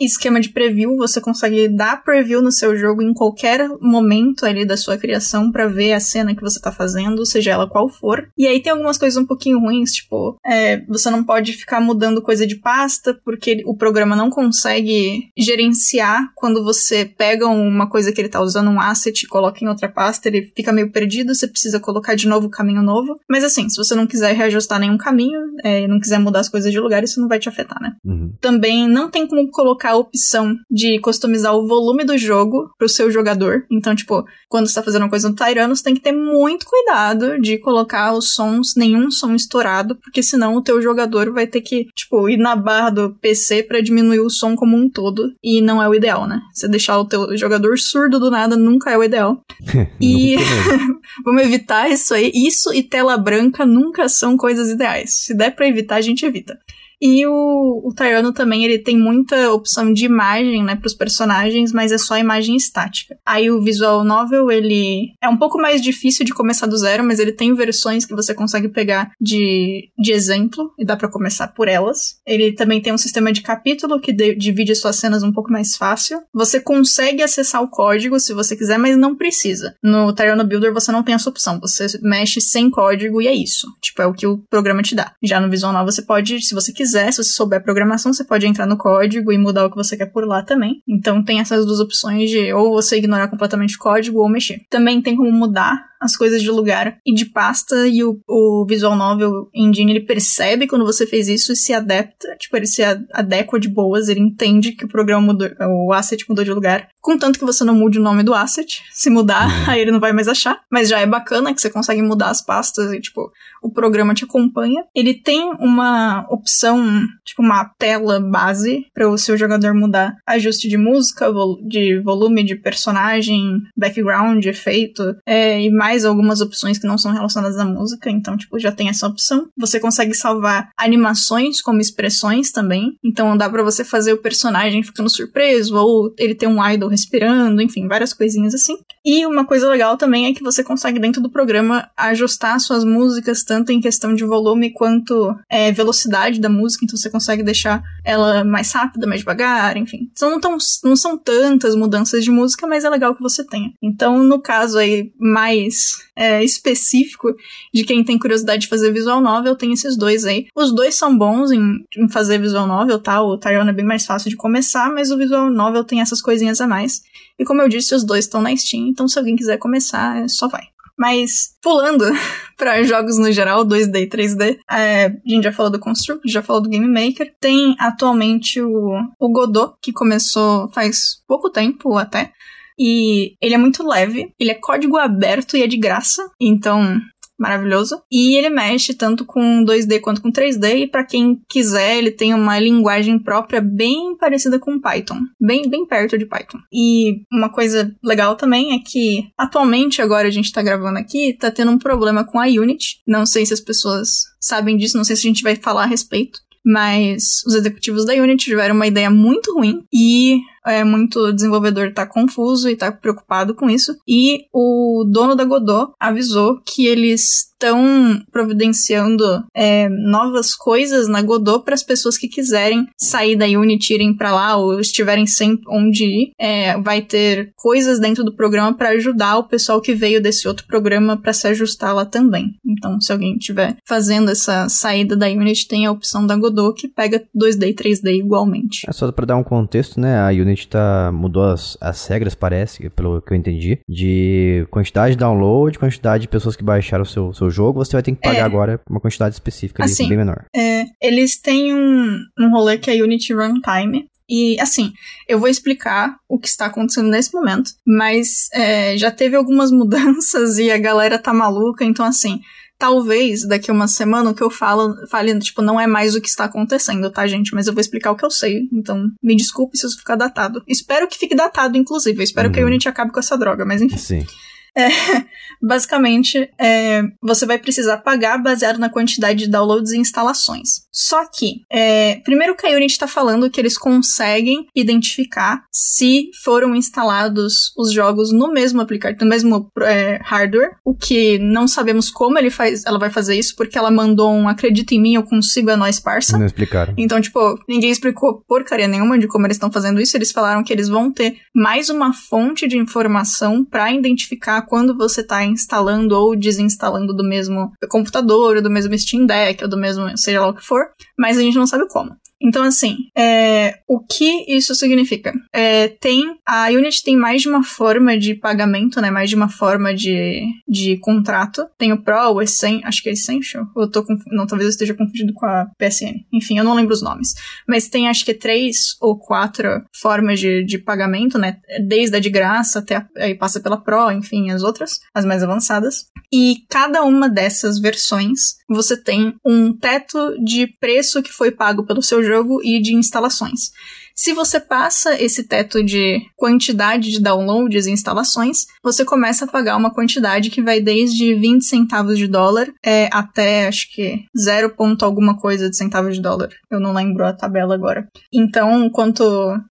esquema de preview, você consegue dar preview no seu jogo em qualquer momento ali da sua criação para ver a cena que você tá fazendo, seja ela qual for. E aí tem algumas coisas um pouquinho ruins, tipo, é, você não pode ficar mudando coisa de pasta, porque o programa não consegue gerenciar quando você pega uma coisa que ele tá usando, um asset, e coloca em outra pasta, ele fica meio perdido, você precisa colocar de novo o caminho novo. Mas assim, se você não quiser reajustar nenhum caminho, é, não quiser mudar as coisas de lugar, isso não vai te afetar, né? Uhum. Também não tem como colocar a opção de customizar o volume do jogo pro seu jogador. Então, tipo, quando você tá fazendo uma coisa no Tyrano, você tem que ter muito cuidado de colocar os sons, nenhum som estourado, porque senão o teu jogador vai ter que, tipo, ir na barra do PC para diminuir o som como um todo. E não é o ideal, né? Você deixar o teu jogador surdo do nada nunca é o ideal. e vamos evitar isso aí. Isso e tela branca nunca são coisas ideais. Se der pra evitar, a gente evita. E o, o Tyrano também, ele tem muita opção de imagem, né, pros personagens, mas é só imagem estática. Aí o visual novel, ele é um pouco mais difícil de começar do zero, mas ele tem versões que você consegue pegar de, de exemplo, e dá para começar por elas. Ele também tem um sistema de capítulo que de, divide suas cenas um pouco mais fácil. Você consegue acessar o código se você quiser, mas não precisa. No Tyrano Builder você não tem essa opção. Você mexe sem código e é isso. Tipo, é o que o programa te dá. Já no Visual Novel você pode, se você quiser, quiser, se você souber programação, você pode entrar no código e mudar o que você quer por lá também. Então tem essas duas opções de ou você ignorar completamente o código ou mexer. Também tem como mudar as coisas de lugar e de pasta e o, o Visual Novel Engine ele percebe quando você fez isso e se adapta, tipo, ele se adequa de boas, ele entende que o programa mudou, o asset mudou de lugar. Contanto que você não mude o nome do asset, se mudar, uhum. aí ele não vai mais achar. Mas já é bacana que você consegue mudar as pastas e, tipo, o programa te acompanha. Ele tem uma opção, tipo, uma tela base para o seu jogador mudar ajuste de música, de volume de personagem, background, efeito, é, e mais mais algumas opções que não são relacionadas à música, então, tipo, já tem essa opção. Você consegue salvar animações como expressões também, então dá para você fazer o personagem ficando surpreso, ou ele ter um idol respirando, enfim, várias coisinhas assim. E uma coisa legal também é que você consegue, dentro do programa, ajustar suas músicas, tanto em questão de volume quanto é, velocidade da música, então você consegue deixar ela mais rápida, mais devagar, enfim. Então não, tão, não são tantas mudanças de música, mas é legal que você tenha. Então, no caso aí, mais é, específico de quem tem curiosidade de fazer visual novel, tem esses dois aí. Os dois são bons em, em fazer visual novel, tá? O Tyrone é bem mais fácil de começar, mas o visual novel tem essas coisinhas a mais. E como eu disse, os dois estão na Steam, então se alguém quiser começar, é só vai. Mas, pulando para jogos no geral, 2D e 3D, é, a gente já falou do Construct, já falou do Game Maker. Tem atualmente o, o Godot, que começou faz pouco tempo até. E ele é muito leve, ele é código aberto e é de graça. Então, maravilhoso. E ele mexe tanto com 2D quanto com 3D, e para quem quiser, ele tem uma linguagem própria bem parecida com Python, bem bem perto de Python. E uma coisa legal também é que atualmente agora a gente tá gravando aqui, tá tendo um problema com a Unity. Não sei se as pessoas sabem disso, não sei se a gente vai falar a respeito, mas os executivos da Unity tiveram uma ideia muito ruim e é, muito desenvolvedor tá confuso e tá preocupado com isso. E o dono da Godot avisou que eles estão providenciando é, novas coisas na Godot para as pessoas que quiserem sair da Unity irem para lá ou estiverem sem onde ir. É, vai ter coisas dentro do programa para ajudar o pessoal que veio desse outro programa para se ajustar lá também. Então, se alguém estiver fazendo essa saída da Unity, tem a opção da Godot que pega 2D e 3D igualmente. É só para dar um contexto, né? A Unity tá, mudou as, as regras, parece, pelo que eu entendi, de quantidade de download, quantidade de pessoas que baixaram o seu, seu jogo, você vai ter que pagar é. agora uma quantidade específica ali, assim, bem menor. É, eles têm um, um rolê que é Unity Runtime, e assim, eu vou explicar o que está acontecendo nesse momento, mas é, já teve algumas mudanças e a galera tá maluca, então assim, talvez daqui a uma semana o que eu falo, fale, tipo, não é mais o que está acontecendo, tá, gente? Mas eu vou explicar o que eu sei. Então, me desculpe se isso ficar datado. Espero que fique datado, inclusive. Eu espero uhum. que a Unity acabe com essa droga, mas enfim. Sim. É, basicamente, é, você vai precisar pagar baseado na quantidade de downloads e instalações. Só que, é, primeiro que a Unity está falando que eles conseguem identificar se foram instalados os jogos no mesmo aplicativo, no mesmo é, hardware, o que não sabemos como ele faz, ela vai fazer isso, porque ela mandou um acredita em mim, eu consigo, é nóis, parça. Não explicaram. Então, tipo, ninguém explicou porcaria nenhuma de como eles estão fazendo isso, eles falaram que eles vão ter mais uma fonte de informação para identificar quando você está instalando ou desinstalando do mesmo computador, ou do mesmo Steam Deck, ou do mesmo seja lá o que for, mas a gente não sabe como. Então, assim, é, o que isso significa? É, tem a Unity tem mais de uma forma de pagamento, né? Mais de uma forma de, de contrato. Tem o Pro, o Essential, acho que é Essential. Eu tô não, talvez eu esteja confundido com a PSN. Enfim, eu não lembro os nomes. Mas tem acho que três ou quatro formas de, de pagamento, né? Desde a de graça até a, aí passa pela Pro, enfim, as outras, as mais avançadas. E cada uma dessas versões você tem um teto de preço que foi pago pelo seu jogo e de instalações. Se você passa esse teto de quantidade de downloads e instalações, você começa a pagar uma quantidade que vai desde 20 centavos de dólar é, até acho que 0, ponto alguma coisa de centavos de dólar. Eu não lembro a tabela agora. Então, quanto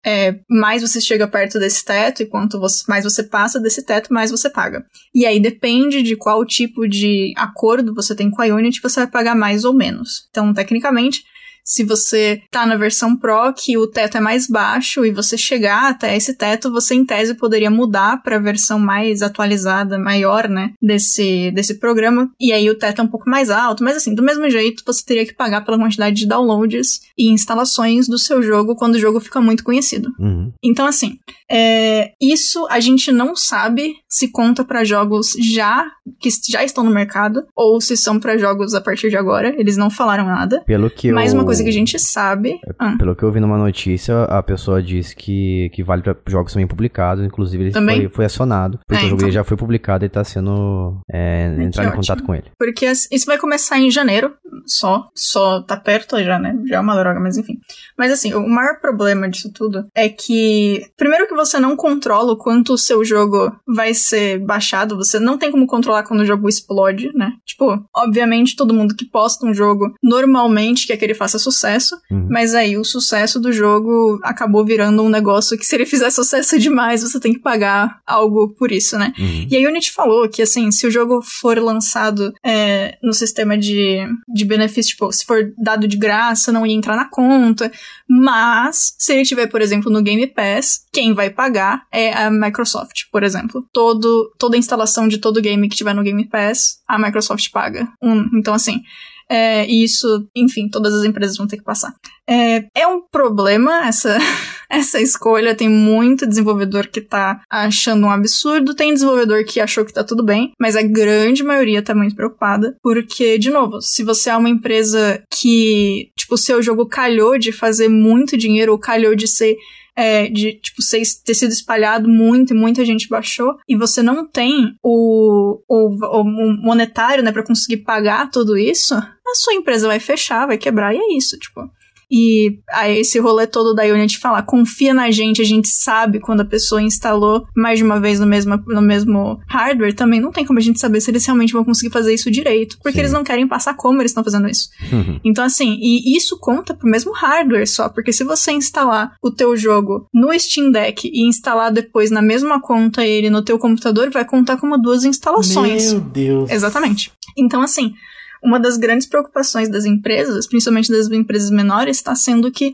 é, mais você chega perto desse teto e quanto você, mais você passa desse teto, mais você paga. E aí depende de qual tipo de acordo você tem com a Unity, você vai pagar mais ou menos. Então, tecnicamente, se você tá na versão Pro, que o teto é mais baixo e você chegar até esse teto, você em tese poderia mudar para a versão mais atualizada, maior, né, desse, desse programa, e aí o teto é um pouco mais alto, mas assim, do mesmo jeito, você teria que pagar pela quantidade de downloads e instalações do seu jogo quando o jogo fica muito conhecido. Uhum. Então, assim, é, isso a gente não sabe se conta para jogos já que já estão no mercado ou se são para jogos a partir de agora. Eles não falaram nada. Pelo que Mais eu... uma coisa que a gente sabe. É, ah. Pelo que eu vi numa notícia, a pessoa disse que, que vale para jogos também publicados. Inclusive, ele também? Foi, foi acionado. Porque é, o jogo então... já foi publicado e tá sendo. É, entrar em contato com ele. Porque isso vai começar em janeiro, só. Só tá perto já, né? Já é uma droga, mas enfim. Mas assim, o maior problema disso tudo é que. Primeiro que você não controla o quanto o seu jogo vai ser baixado. Você não tem como controlar quando o jogo explode, né? Tipo, obviamente todo mundo que posta um jogo normalmente quer que ele faça sucesso, uhum. mas aí o sucesso do jogo acabou virando um negócio que se ele fizer sucesso demais, você tem que pagar algo por isso, né? Uhum. E a Unity falou que, assim, se o jogo for lançado é, no sistema de, de benefício, tipo, se for dado de graça, não ia entrar na conta, mas se ele tiver, por exemplo, no Game Pass, quem vai pagar é a Microsoft, por exemplo. Todo, toda a instalação de todo game que tiver no Game Pass, a Microsoft paga. Um, então, assim, é, isso, enfim, todas as empresas vão ter que passar. É, é um problema essa, essa escolha. Tem muito desenvolvedor que tá achando um absurdo, tem desenvolvedor que achou que tá tudo bem, mas a grande maioria tá muito preocupada, porque, de novo, se você é uma empresa que, tipo, o seu jogo calhou de fazer muito dinheiro ou calhou de ser é, de, tipo, ser, ter sido espalhado muito e muita gente baixou, e você não tem o, o, o monetário, né, para conseguir pagar tudo isso, a sua empresa vai fechar, vai quebrar, e é isso, tipo. E aí esse rolê todo da Unity falar, confia na gente, a gente sabe quando a pessoa instalou mais de uma vez no mesmo, no mesmo hardware, também não tem como a gente saber se eles realmente vão conseguir fazer isso direito, porque Sim. eles não querem passar como eles estão fazendo isso. Uhum. Então assim, e isso conta pro mesmo hardware só, porque se você instalar o teu jogo no Steam Deck e instalar depois na mesma conta ele no teu computador, vai contar como duas instalações. Meu Deus. Exatamente. Então assim, uma das grandes preocupações das empresas, principalmente das empresas menores, está sendo que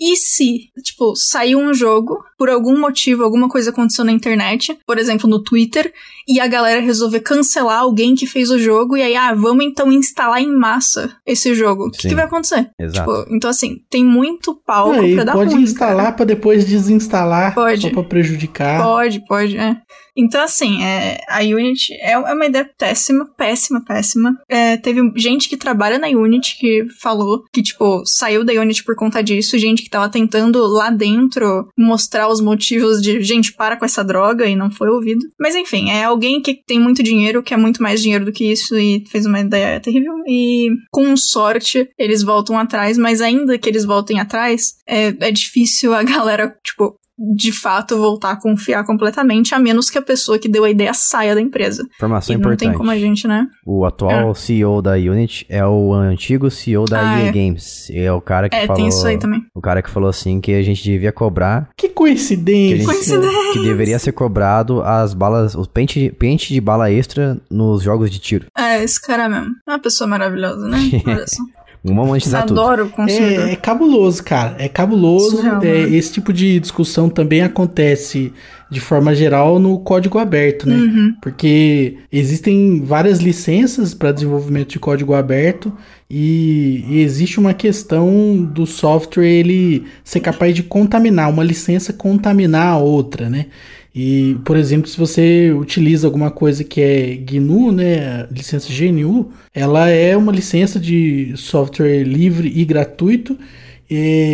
e se, tipo, saiu um jogo, por algum motivo, alguma coisa aconteceu na internet, por exemplo, no Twitter, e a galera resolver cancelar alguém que fez o jogo, e aí, ah, vamos então instalar em massa esse jogo. O que, que, vai acontecer? Exato. Tipo, então, assim, tem muito palco é, pra dar Pode ruim, instalar cara. pra depois desinstalar pode. só pra prejudicar. Pode, pode, é. Então, assim, é, a Unity é, é uma ideia péssima, péssima, péssima. É, teve gente que trabalha na Unity que falou que, tipo, saiu da Unity por conta disso, gente que tava tentando lá dentro mostrar os motivos de, gente, para com essa droga e não foi ouvido. Mas enfim, é alguém que tem muito dinheiro, que é muito mais dinheiro do que isso e fez uma ideia terrível. E com sorte, eles voltam atrás, mas ainda que eles voltem atrás, é, é difícil a galera, tipo, de fato voltar a confiar completamente, a menos que a pessoa que deu a ideia saia da empresa. Informação e importante. Não tem como a gente, né? O atual é. CEO da Unity é o antigo CEO da ah, EA é. Games. É o cara que é, falou. Tem isso aí também. O cara que falou assim que a gente devia cobrar. Que coincidência! Que coincidência! Que deveria ser cobrado as balas, o pente, pente de bala extra nos jogos de tiro. É, esse cara mesmo. É uma pessoa maravilhosa, né? Olha só. Vamos monetizar Adoro tudo. É, é, cabuloso, cara. É cabuloso. Surreal, é, esse tipo de discussão também acontece de forma geral no código aberto, né? Uhum. Porque existem várias licenças para desenvolvimento de código aberto e, e, existe uma questão do software ele ser capaz de contaminar, uma licença contaminar a outra, né? E, por exemplo, se você utiliza alguma coisa que é GNU, né, licença GNU, ela é uma licença de software livre e gratuito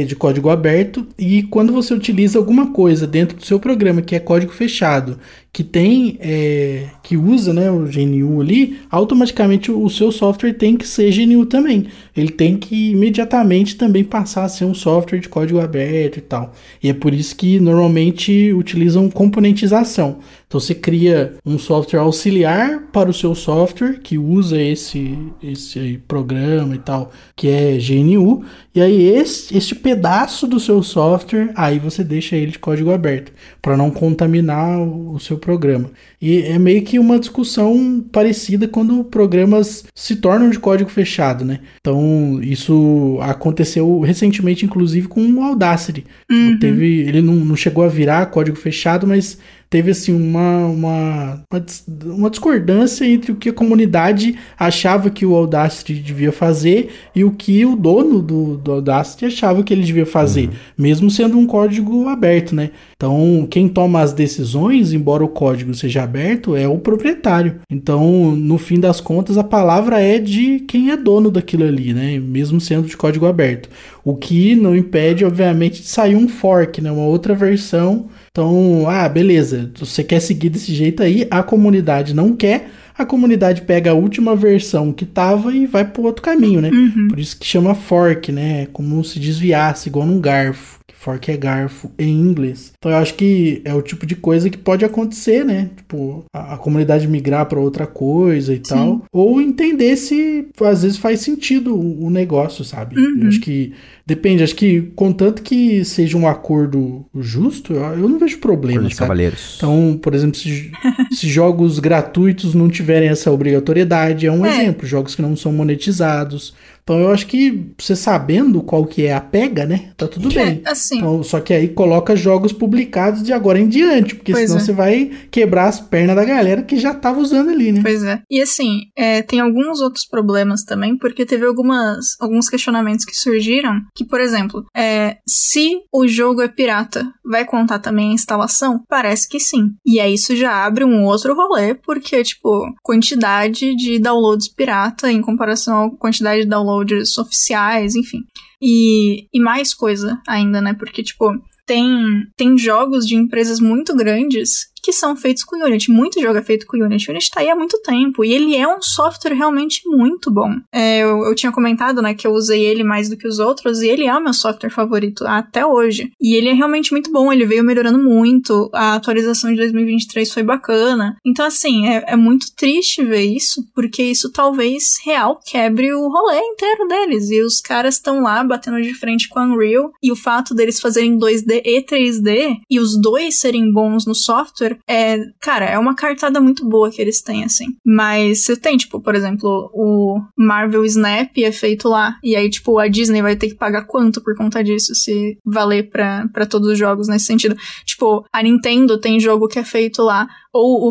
de código aberto. E quando você utiliza alguma coisa dentro do seu programa que é código fechado que tem é, que usa né, o GNU ali, automaticamente o seu software tem que ser GNU também. Ele tem que imediatamente também passar a ser um software de código aberto e tal. E é por isso que normalmente utilizam componentização. Então você cria um software auxiliar para o seu software que usa esse, esse programa e tal, que é GNU, e aí esse, este pedaço do seu software, aí você deixa ele de código aberto, para não contaminar o seu programa. E é meio que uma discussão parecida quando programas se tornam de código fechado, né? Então, isso aconteceu recentemente, inclusive, com o Audacity. Uhum. Teve, ele não, não chegou a virar código fechado, mas teve assim uma, uma, uma, discordância entre o que a comunidade achava que o Audacity devia fazer e o que o dono do, do Audacity achava que ele devia fazer, uhum. mesmo sendo um código aberto, né? Então, quem toma as decisões, embora o código seja aberto, é o proprietário. Então, no fim das contas, a palavra é de quem é dono daquilo ali, né? Mesmo sendo de código aberto. O que não impede, obviamente, de sair um fork, né? Uma outra versão então, ah, beleza, você quer seguir desse jeito aí, a comunidade não quer, a comunidade pega a última versão que tava e vai pro outro caminho, né? Uhum. Por isso que chama fork, né? Como se desviasse, igual num garfo. Fork é garfo em inglês. Então eu acho que é o tipo de coisa que pode acontecer, né? Tipo, a, a comunidade migrar para outra coisa e Sim. tal. Ou entender se às vezes faz sentido o, o negócio, sabe? Uhum. Eu acho que Depende, acho que contanto que seja um acordo justo, eu não vejo problema. De cavaleiros. Então, por exemplo, se, se, jogos gratuitos não tiverem essa obrigatoriedade, é um é. exemplo. Jogos que não são monetizados. Então eu acho que você sabendo qual que é a pega, né? Tá tudo é, bem. Assim. Então, só que aí coloca jogos publicados de agora em diante, porque pois senão é. você vai quebrar as pernas da galera que já tava usando ali, né? Pois é. E assim, é, tem alguns outros problemas também, porque teve algumas, alguns questionamentos que surgiram, que, por exemplo, é, se o jogo é pirata, vai contar também a instalação? Parece que sim. E aí isso já abre um outro rolê, porque, tipo, quantidade de downloads pirata em comparação à quantidade de downloads downloads oficiais, enfim. E, e mais coisa ainda, né? Porque, tipo, tem, tem jogos de empresas muito grandes que são feitos com Unity. Muito jogo é feito com Unity. Unity tá aí há muito tempo. E ele é um software realmente muito bom. É, eu, eu, tinha comentado, né, que eu usei ele mais do que os outros. E ele é o meu software favorito até hoje. E ele é realmente muito bom. Ele veio melhorando muito. A atualização de 2023 foi bacana. Então, assim, é, é muito triste ver isso. Porque isso talvez real quebre o rolê inteiro deles. E os caras estão lá batendo de frente com Unreal. E o fato deles fazerem 2D e 3D. E os dois serem bons no software é, cara, é uma cartada muito boa que eles têm, assim. Mas você tem, tipo, por exemplo, o Marvel Snap é feito lá. E aí, tipo, a Disney vai ter que pagar quanto por conta disso, se valer pra todos os jogos nesse sentido. Tipo, a Nintendo tem jogo que é feito lá. Ou o,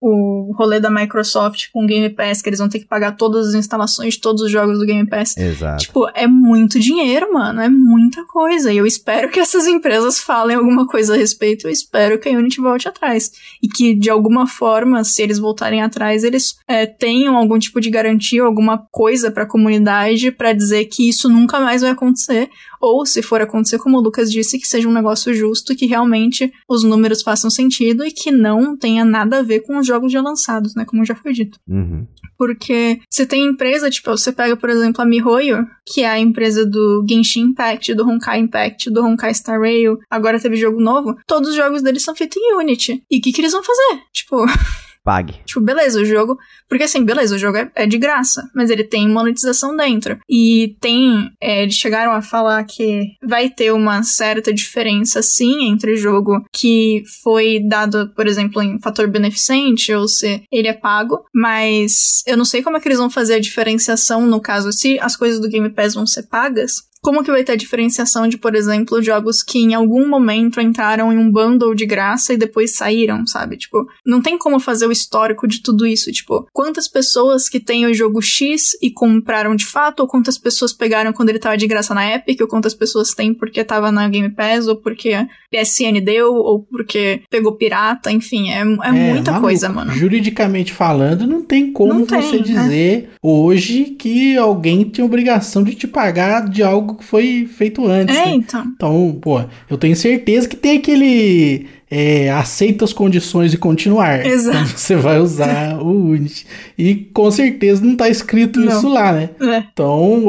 o, o rolê da Microsoft com o Game Pass, que eles vão ter que pagar todas as instalações de todos os jogos do Game Pass. Exato. Tipo, é muito dinheiro, mano, é muita coisa. E eu espero que essas empresas falem alguma coisa a respeito, eu espero que a Unity volte atrás. E que, de alguma forma, se eles voltarem atrás, eles é, tenham algum tipo de garantia, alguma coisa pra comunidade para dizer que isso nunca mais vai acontecer, ou se for acontecer, como o Lucas disse, que seja um negócio justo, que realmente os números façam sentido e que não tenha nada a ver com os jogos já lançados, né? Como já foi dito. Uhum. Porque você tem empresa, tipo, você pega, por exemplo, a MiHoYo, que é a empresa do Genshin Impact, do Honkai Impact, do Honkai Star Rail, agora teve jogo novo, todos os jogos deles são feitos em Unity. E o que, que eles vão fazer? Tipo. Pague. Tipo, beleza, o jogo. Porque assim, beleza, o jogo é, é de graça, mas ele tem monetização dentro. E tem. É, eles chegaram a falar que vai ter uma certa diferença, sim, entre o jogo que foi dado, por exemplo, em fator beneficente, ou se ele é pago. Mas eu não sei como é que eles vão fazer a diferenciação no caso, se as coisas do Game Pass vão ser pagas como que vai ter a diferenciação de, por exemplo, jogos que em algum momento entraram em um bundle de graça e depois saíram, sabe? Tipo, não tem como fazer o histórico de tudo isso. Tipo, quantas pessoas que têm o jogo X e compraram de fato, ou quantas pessoas pegaram quando ele tava de graça na Epic, ou quantas pessoas têm porque tava na Game Pass, ou porque a PSN deu, ou porque pegou pirata, enfim, é, é, é muita maluco. coisa, mano. Juridicamente falando, não tem como não você tem, dizer é. hoje que alguém tem obrigação de te pagar de algo algo que foi feito antes. É, né? então. Então, pô, eu tenho certeza que tem aquele é, aceita as condições e continuar. Exato. Quando você vai usar o Unity. E com certeza não está escrito não. isso lá, né? É. Então,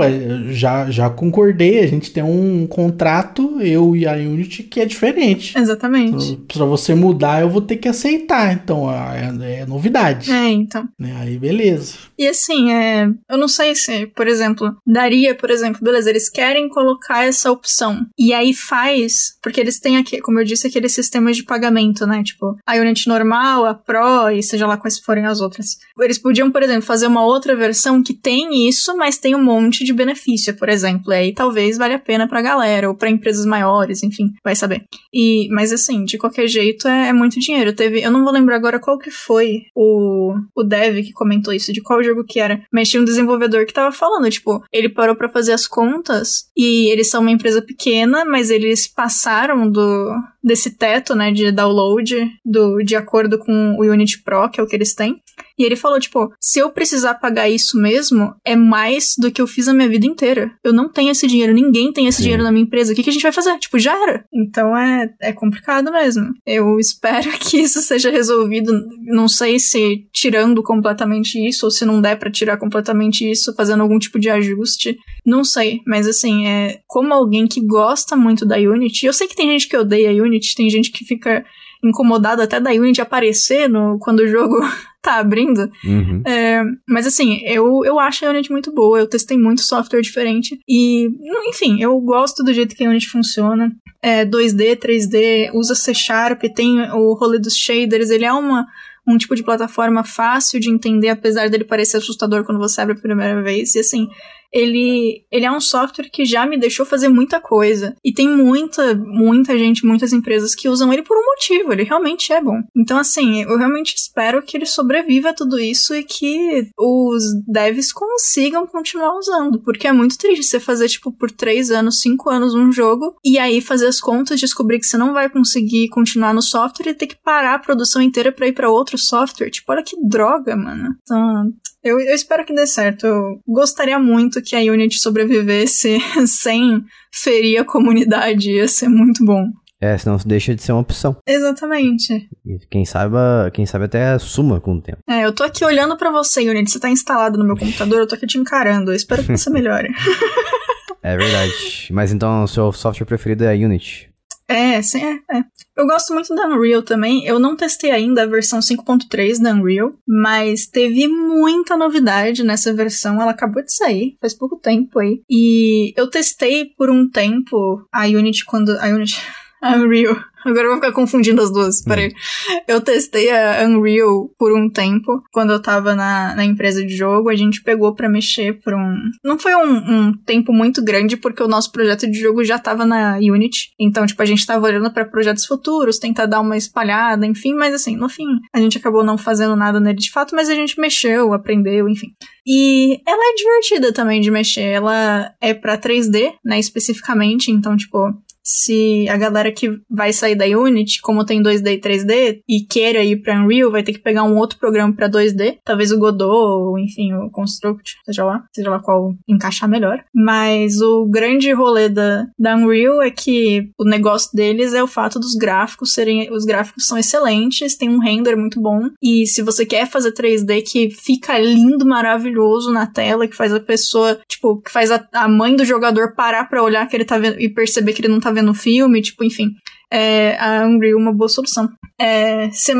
já, já concordei, a gente tem um contrato, eu e a Unity, que é diferente. Exatamente. Então, pra você mudar, eu vou ter que aceitar. Então, é, é novidade. É, então. Né? Aí, beleza. E assim, é, eu não sei se, por exemplo, daria, por exemplo, beleza, eles querem colocar essa opção. E aí faz, porque eles têm aqui, como eu disse, aqueles sistemas de pagamento, né? Tipo, a Unity normal, a Pro e seja lá quais forem as outras. Eles podiam, por exemplo, fazer uma outra versão que tem isso, mas tem um monte de benefício, por exemplo. E aí talvez valha a pena pra galera, ou pra empresas maiores, enfim, vai saber. E, mas assim, de qualquer jeito, é, é muito dinheiro. Teve, eu não vou lembrar agora qual que foi o, o dev que comentou isso, de qual jogo que era. Mas tinha um desenvolvedor que tava falando, tipo, ele parou para fazer as contas e eles são uma empresa pequena, mas eles passaram do desse teto, né, de download do, de acordo com o Unity Pro, que é o que eles têm. E ele falou, tipo, se eu precisar pagar isso mesmo, é mais do que eu fiz a minha vida inteira. Eu não tenho esse dinheiro, ninguém tem esse Sim. dinheiro na minha empresa. O que, que a gente vai fazer? Tipo, já era. Então é, é complicado mesmo. Eu espero que isso seja resolvido. Não sei se tirando completamente isso, ou se não der para tirar completamente isso, fazendo algum tipo de ajuste. Não sei. Mas assim, é como alguém que gosta muito da Unity, eu sei que tem gente que odeia a Unity, tem gente que fica incomodado até da Unity aparecer no, quando o jogo tá abrindo. Uhum. É, mas assim, eu, eu acho a Unity muito boa, eu testei muito software diferente e, enfim, eu gosto do jeito que a Unity funciona. É 2D, 3D, usa C Sharp, tem o rolê dos shaders, ele é uma um tipo de plataforma fácil de entender, apesar dele parecer assustador quando você abre a primeira vez. E assim, ele, ele é um software que já me deixou fazer muita coisa. E tem muita, muita gente, muitas empresas que usam ele por um motivo. Ele realmente é bom. Então, assim, eu realmente espero que ele sobreviva a tudo isso e que os devs consigam continuar usando. Porque é muito triste você fazer, tipo, por três anos, cinco anos um jogo e aí fazer as contas, descobrir que você não vai conseguir continuar no software e ter que parar a produção inteira pra ir para outro software. Tipo, olha que droga, mano. Então, eu, eu espero que dê certo. Eu gostaria muito que a Unity sobrevivesse sem ferir a comunidade. Ia ser muito bom. É, senão deixa de ser uma opção. Exatamente. E quem sabe, quem sabe até suma com o tempo. É, eu tô aqui olhando para você, Unity. Você tá instalado no meu computador, eu tô aqui te encarando. Eu espero que você melhore. é verdade. Mas então o seu software preferido é a Unity. É, sim, é, é. Eu gosto muito da Unreal também. Eu não testei ainda a versão 5.3 da Unreal, mas teve muita novidade nessa versão. Ela acabou de sair, faz pouco tempo aí. E eu testei por um tempo a Unity quando. A Unity Unreal. Agora eu vou ficar confundindo as duas. Hum. Peraí. Eu testei a Unreal por um tempo. Quando eu tava na, na empresa de jogo, a gente pegou para mexer por um. Não foi um, um, tempo muito grande, porque o nosso projeto de jogo já tava na Unity. Então, tipo, a gente tava olhando para projetos futuros, tentar dar uma espalhada, enfim. Mas assim, no fim, a gente acabou não fazendo nada nele de fato, mas a gente mexeu, aprendeu, enfim. E ela é divertida também de mexer. Ela é para 3D, né, especificamente. Então, tipo, se a galera que vai sair da Unity, como tem 2D e 3D, e queira ir pra Unreal, vai ter que pegar um outro programa para 2D, talvez o Godot, ou enfim, o Construct, seja lá, seja lá qual encaixar melhor. Mas o grande rolê da, da Unreal é que o negócio deles é o fato dos gráficos serem. Os gráficos são excelentes, tem um render muito bom, e se você quer fazer 3D que fica lindo, maravilhoso na tela, que faz a pessoa, tipo, que faz a, a mãe do jogador parar pra olhar que ele tá vendo e perceber que ele não tá vendo o filme, tipo, enfim é, a Unreal uma boa solução. É C++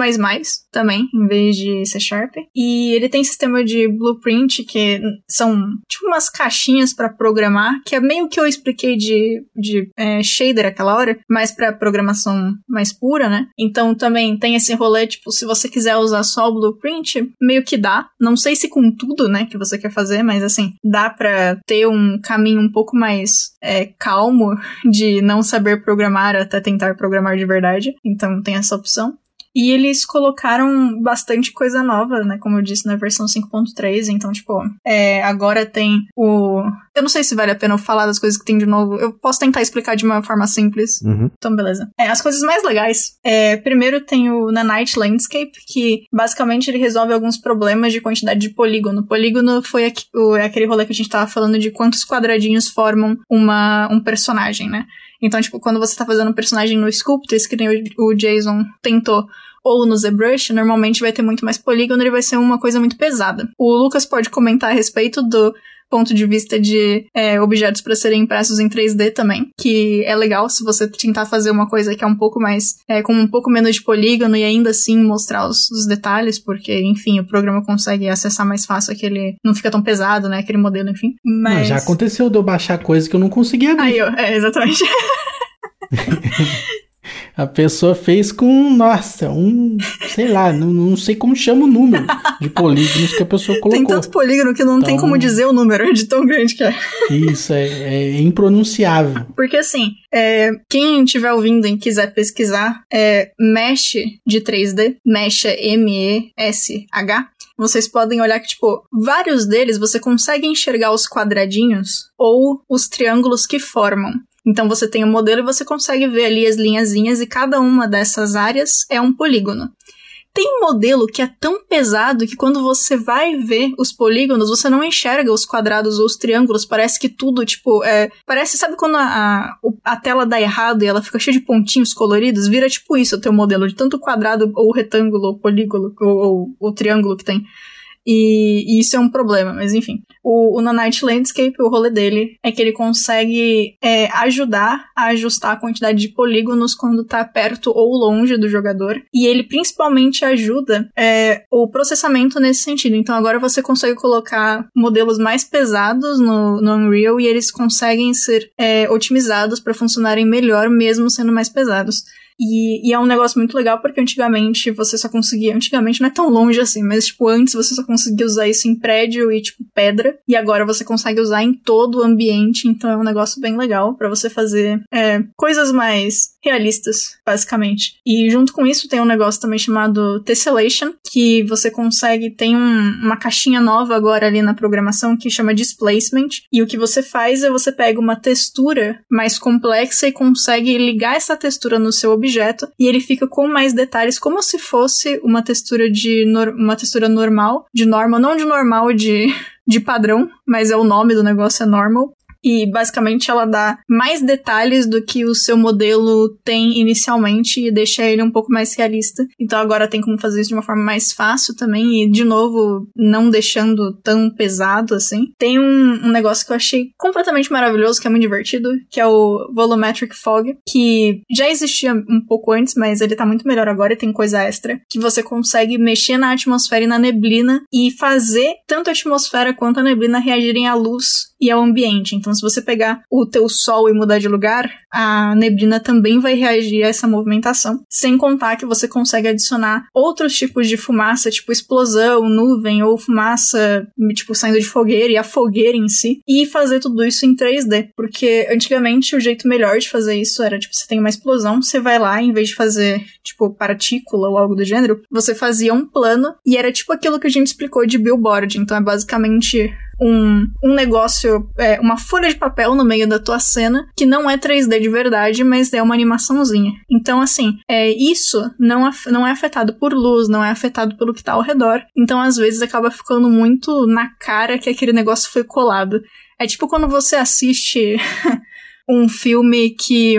também, em vez de C Sharp. E ele tem sistema de blueprint, que são tipo umas caixinhas para programar, que é meio que eu expliquei de, de é, shader aquela hora, mas para programação mais pura, né? Então também tem esse rolê, tipo, se você quiser usar só o blueprint, meio que dá. Não sei se com tudo, né, que você quer fazer, mas assim, dá para ter um caminho um pouco mais é, calmo de não saber programar até tentar programar de verdade. Então tem essa opção. E eles colocaram bastante coisa nova, né? Como eu disse, na versão 5.3. Então, tipo, é, agora tem o. Eu não sei se vale a pena eu falar das coisas que tem de novo. Eu posso tentar explicar de uma forma simples. Uhum. Então, beleza. É, as coisas mais legais. É, primeiro tem o Nanite Landscape, que basicamente ele resolve alguns problemas de quantidade de polígono. Polígono foi aqui, o, é aquele rolê que a gente tava falando de quantos quadradinhos formam uma, um personagem, né? Então, tipo, quando você tá fazendo um personagem no Sculptors, que nem o Jason tentou, ou no ZBrush, normalmente vai ter muito mais polígono e vai ser uma coisa muito pesada. O Lucas pode comentar a respeito do ponto de vista de é, objetos para serem impressos em 3D também, que é legal se você tentar fazer uma coisa que é um pouco mais, é, com um pouco menos de polígono e ainda assim mostrar os, os, detalhes, porque, enfim, o programa consegue acessar mais fácil aquele, não fica tão pesado, né, aquele modelo, enfim. Mas... Mas já aconteceu de eu baixar coisa que eu não conseguia abrir. Aí, ó, é, exatamente. A pessoa fez com, nossa, um, sei lá, não, não sei como chama o número de polígonos que a pessoa colocou. Tem tanto polígono que não então, tem como dizer o número de tão grande que é. Isso, é, é impronunciável. Porque assim, é, quem estiver ouvindo e quiser pesquisar, é Mesh de 3D, Mesh é M-E-S-H, vocês podem olhar que, tipo, vários deles você consegue enxergar os quadradinhos ou os triângulos que formam. Então você tem o um modelo e você consegue ver ali as linhazinhas e cada uma dessas áreas é um polígono. Tem um modelo que é tão pesado que quando você vai ver os polígonos, você não enxerga os quadrados ou os triângulos. Parece que tudo, tipo, é. Parece, sabe quando a, a, a tela dá errado e ela fica cheia de pontinhos coloridos? Vira tipo isso o teu modelo, de tanto quadrado ou retângulo ou polígono ou, ou, ou triângulo que tem. E, e, isso é um problema, mas enfim. O, o Nanite Landscape, o rolê dele é que ele consegue é, ajudar a ajustar a quantidade de polígonos quando tá perto ou longe do jogador. E ele principalmente ajuda é, o processamento nesse sentido. Então agora você consegue colocar modelos mais pesados no, no Unreal e eles conseguem ser é, otimizados para funcionarem melhor, mesmo sendo mais pesados. E, e, é um negócio muito legal porque antigamente você só conseguia. Antigamente não é tão longe assim, mas tipo, antes você só conseguia usar isso em prédio e tipo pedra. E agora você consegue usar em todo o ambiente. Então é um negócio bem legal para você fazer é, coisas mais realistas, basicamente. E junto com isso tem um negócio também chamado Tessellation, que você consegue. Tem um, uma caixinha nova agora ali na programação que chama Displacement. E o que você faz é você pega uma textura mais complexa e consegue ligar essa textura no seu objeto e ele fica com mais detalhes, como se fosse uma textura de uma textura normal, de normal, não de normal de de padrão, mas é o nome do negócio é normal e basicamente ela dá mais detalhes do que o seu modelo tem inicialmente e deixa ele um pouco mais realista. Então agora tem como fazer isso de uma forma mais fácil também e de novo não deixando tão pesado assim. Tem um, um negócio que eu achei completamente maravilhoso, que é muito divertido, que é o Volumetric Fog, que já existia um pouco antes, mas ele tá muito melhor agora e tem coisa extra, que você consegue mexer na atmosfera e na neblina e fazer tanto a atmosfera quanto a neblina reagirem à luz e ao ambiente. Então Então, se você pegar o teu sol e mudar de lugar, a neblina também vai reagir a essa movimentação. Sem contar que você consegue adicionar outros tipos de fumaça, tipo explosão, nuvem ou fumaça, tipo, saindo de fogueira e a fogueira em si, e fazer tudo isso em 3D. Porque antigamente o jeito melhor de fazer isso era, tipo, você tem uma explosão, você vai lá, em vez de fazer, tipo, partícula ou algo do gênero, você fazia um plano e era tipo aquilo que a gente explicou de billboard. Então é basicamente um, um negócio, é, uma folha de papel no meio da tua cena, que não é 3D de verdade, mas é uma animaçãozinha. Então, assim, é, isso não, não é afetado por luz, não é afetado pelo que tá ao redor. Então, às vezes, acaba ficando muito na cara que aquele negócio foi colado. É tipo quando você assiste um filme que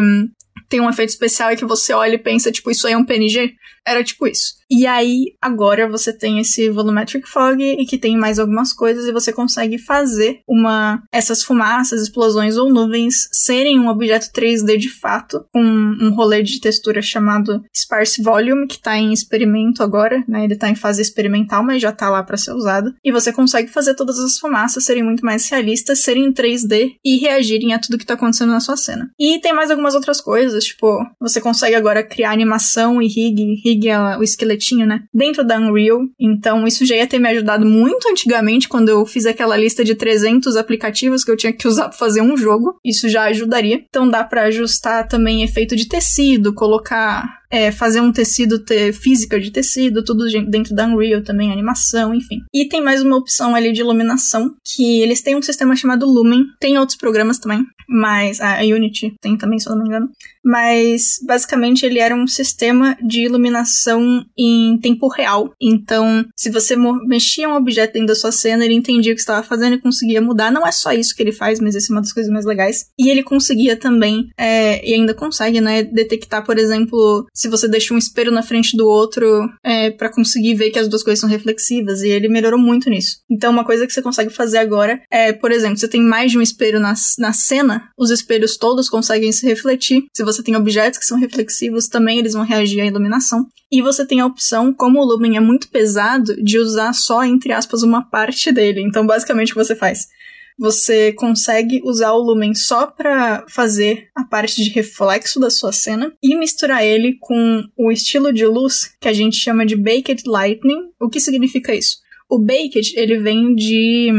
tem um efeito especial e que você olha e pensa, tipo, isso aí é um PNG. Era tipo isso. E aí, agora você tem esse volumetric fog e que tem mais algumas coisas e você consegue fazer uma essas fumaças, explosões ou nuvens serem um objeto 3D de fato, com um rolê de textura chamado sparse volume que tá em experimento agora, né? Ele tá em fase experimental, mas já tá lá para ser usado. E você consegue fazer todas as fumaças serem muito mais realistas, serem em 3D e reagirem a tudo que tá acontecendo na sua cena. E tem mais algumas outras coisas, tipo, você consegue agora criar animação e rig, rig rig, o esqueletinho, né? Dentro da Unreal. Então, isso já ia ter me ajudado muito antigamente, quando eu fiz aquela lista de 300 aplicativos que eu tinha que usar para fazer um jogo. Isso já ajudaria. Então, dá para ajustar também efeito de tecido, colocar é, fazer um tecido ter física de tecido, tudo dentro da Unreal também, animação, enfim. E tem mais uma opção ali de iluminação, que eles têm um sistema chamado Lumen, tem outros programas também, mas a Unity tem também, se eu não me engano. Mas basicamente ele era um sistema de iluminação em tempo real. Então, se você mexia um objeto dentro da sua cena, ele entendia o que estava fazendo e conseguia mudar. Não é só isso que ele faz, mas essa é uma das coisas mais legais. E ele conseguia também, é, e ainda consegue, né, detectar, por exemplo, se você deixa um espelho na frente do outro é, para conseguir ver que as duas coisas são reflexivas, e ele melhorou muito nisso. Então, uma coisa que você consegue fazer agora é, por exemplo, você tem mais de um espelho na, na cena, os espelhos todos conseguem se refletir. Se você tem objetos que são reflexivos, também eles vão reagir à iluminação. E você tem a opção, como o Lumen é muito pesado, de usar só, entre aspas, uma parte dele. Então, basicamente, o que você faz? Você consegue usar o Lumen só para fazer a parte de reflexo da sua cena e misturar ele com o estilo de luz que a gente chama de Baked Lightning. O que significa isso? O Baked, ele vem de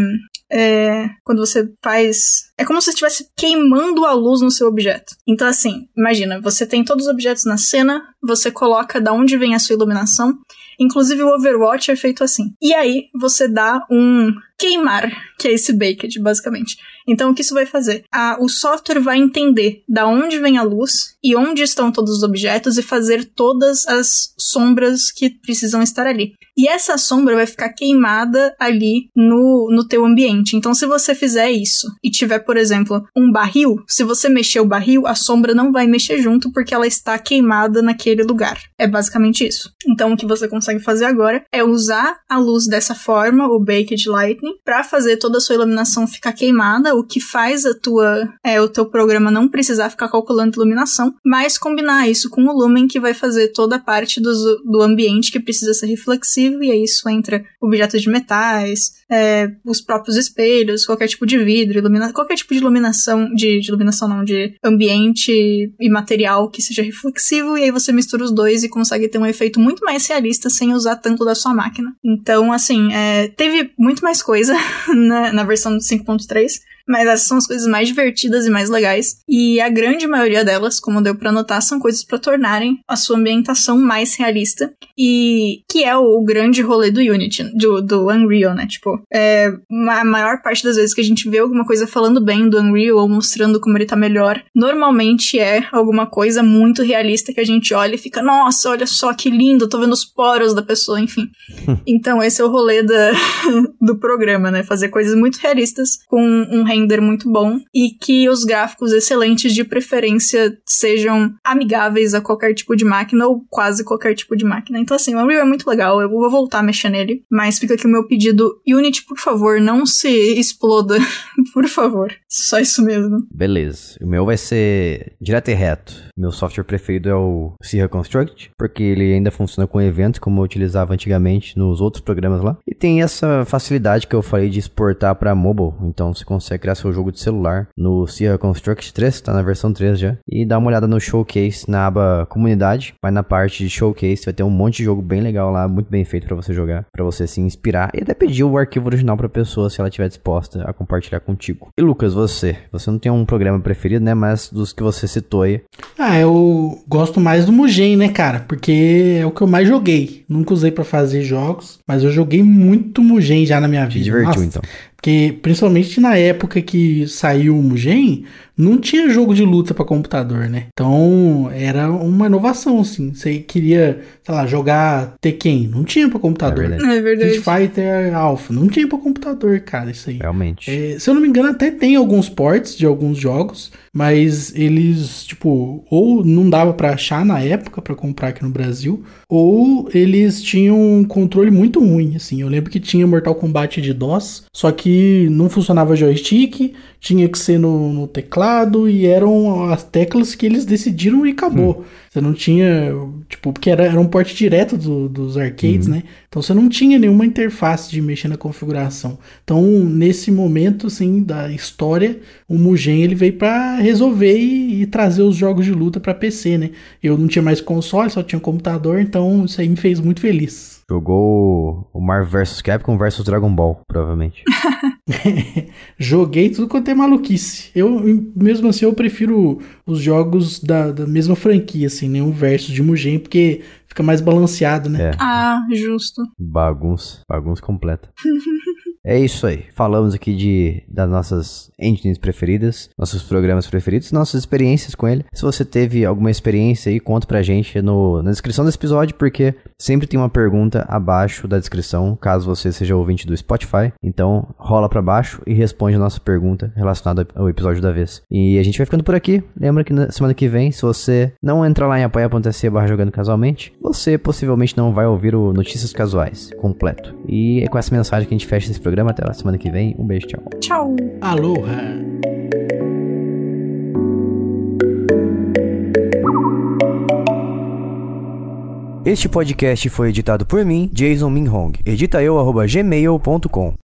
é, quando você faz. É como se estivesse queimando a luz no seu objeto. Então, assim, imagina, você tem todos os objetos na cena, você coloca da onde vem a sua iluminação. Inclusive o Overwatch é feito assim. E aí você dá um queimar, que é esse baked, basicamente. Então, o que isso vai fazer? A, o software vai entender da onde vem a luz e onde estão todos os objetos e fazer todas as sombras que precisam estar ali. E essa sombra vai ficar queimada ali no, no teu ambiente. Então, se você fizer isso e tiver, por exemplo, um barril, se você mexer o barril, a sombra não vai mexer junto porque ela está queimada naquele lugar. É basicamente isso. Então, o que você consegue fazer agora é usar a luz dessa forma, o Baked Lightning, para fazer toda a sua iluminação ficar queimada, o que faz a tua, é, o teu programa não precisar ficar calculando iluminação, mas combinar isso com o Lumen que vai fazer toda a parte do, do ambiente que precisa ser reflexivo, e aí isso entra objetos de metais, é, os próprios espelhos, qualquer tipo de vidro, ilumina qualquer tipo de iluminação, de, de iluminação não, de ambiente e material que seja reflexivo, e aí você mistura os dois e consegue ter um efeito muito mais realista sem usar tanto da sua máquina. Então, assim, é, teve muito mais coisa na, na versão 5.3, mas essas são as coisas mais divertidas e mais legais. E a grande maioria delas, como deu para notar, são coisas para tornarem a sua ambientação mais realista. E que é o, grande rolê do Unity, do, do Unreal, né? Tipo, é, a maior parte das vezes que a gente vê alguma coisa falando bem do Unreal ou mostrando como ele tá melhor, normalmente é alguma coisa muito realista que a gente olha e fica, nossa, olha só que lindo, tô vendo os poros da pessoa, enfim. então esse é o rolê da, do programa, né? Fazer coisas muito realistas com um render muito bom e que os gráficos excelentes de preferência sejam amigáveis a qualquer tipo de máquina ou quase qualquer tipo de máquina. Então, assim, o Unreal é muito legal, eu vou voltar a mexer nele, mas fica aqui o meu pedido: Unity, por favor, não se exploda, por favor. Só isso mesmo. Beleza. O meu vai ser direto e reto. Meu software preferido é o C Reconstruct, porque ele ainda funciona com eventos como eu utilizava antigamente nos outros programas lá. E tem essa facilidade que eu falei de exportar para mobile, então você consegue criar seu jogo de celular no Sierra Construct 3, tá na versão 3 já. E dá uma olhada no showcase na aba comunidade, vai na parte de showcase, vai ter um monte de jogo bem legal lá, muito bem feito para você jogar, para você se inspirar e até pedir o arquivo original para pessoa se ela estiver disposta a compartilhar contigo. E Lucas, você, você não tem um programa preferido, né, mas dos que você citou aí. Ah, eu gosto mais do Mugen, né, cara? Porque é o que eu mais joguei. Nunca usei para fazer jogos, mas eu joguei muito Mugen já na minha vida. Te divertiu Nossa, então. Porque, principalmente na época que saiu o Mugen, não tinha jogo de luta para computador, né? Então, era uma inovação, assim. Você queria, sei lá, jogar Tekken, não tinha para computador. É verdade. É verdade. Street Fighter Alpha, não tinha para computador, cara, isso aí. Realmente. É, se eu não me engano, até tem alguns ports de alguns jogos, mas eles, tipo, ou não dava para achar na época para comprar aqui no Brasil, ou eles tinham um controle muito ruim, assim. Eu lembro que tinha Mortal Kombat de DOS, só que não funcionava joystick, tinha que ser no, no, teclado e eram as teclas que eles decidiram e acabou. Hum. Você não tinha, tipo, porque era, era um porte direto do, dos arcades, uhum. né? Então você não tinha nenhuma interface de mexer na configuração. Então, nesse momento, assim, da história, o Mugen ele veio para resolver e, e, trazer os jogos de luta para PC, né? Eu não tinha mais console, só tinha computador, então isso aí me fez muito feliz. Jogou o Marvel vs Capcom vs Dragon Ball, provavelmente. Joguei tudo quanto é maluquice. Eu, mesmo assim, eu prefiro os jogos da, da mesma franquia, assim, nenhum versus de Mugen, porque fica mais balanceado, né? É. Ah, justo. Bagunça, bagunça completa. É isso aí. Falamos aqui de das nossas engines preferidas, nossos programas preferidos, nossas experiências com ele. Se você teve alguma experiência aí, conta pra gente no, na descrição desse episódio, porque sempre tem uma pergunta abaixo da descrição, caso você seja ouvinte do Spotify. Então, rola para baixo e responde a nossa pergunta relacionada ao episódio da vez. E a gente vai ficando por aqui. Lembra que na semana que vem, se você não entrar lá em apoia.se barra jogando casualmente, você possivelmente não vai ouvir o Notícias Casuais completo. E é com essa mensagem que a gente fecha esse programa programa. Até a semana que vem. Um beijo, tchau. Tchau. Aloha. Este podcast foi editado por mim, Jason Minhong. Edita eu, gmail.com.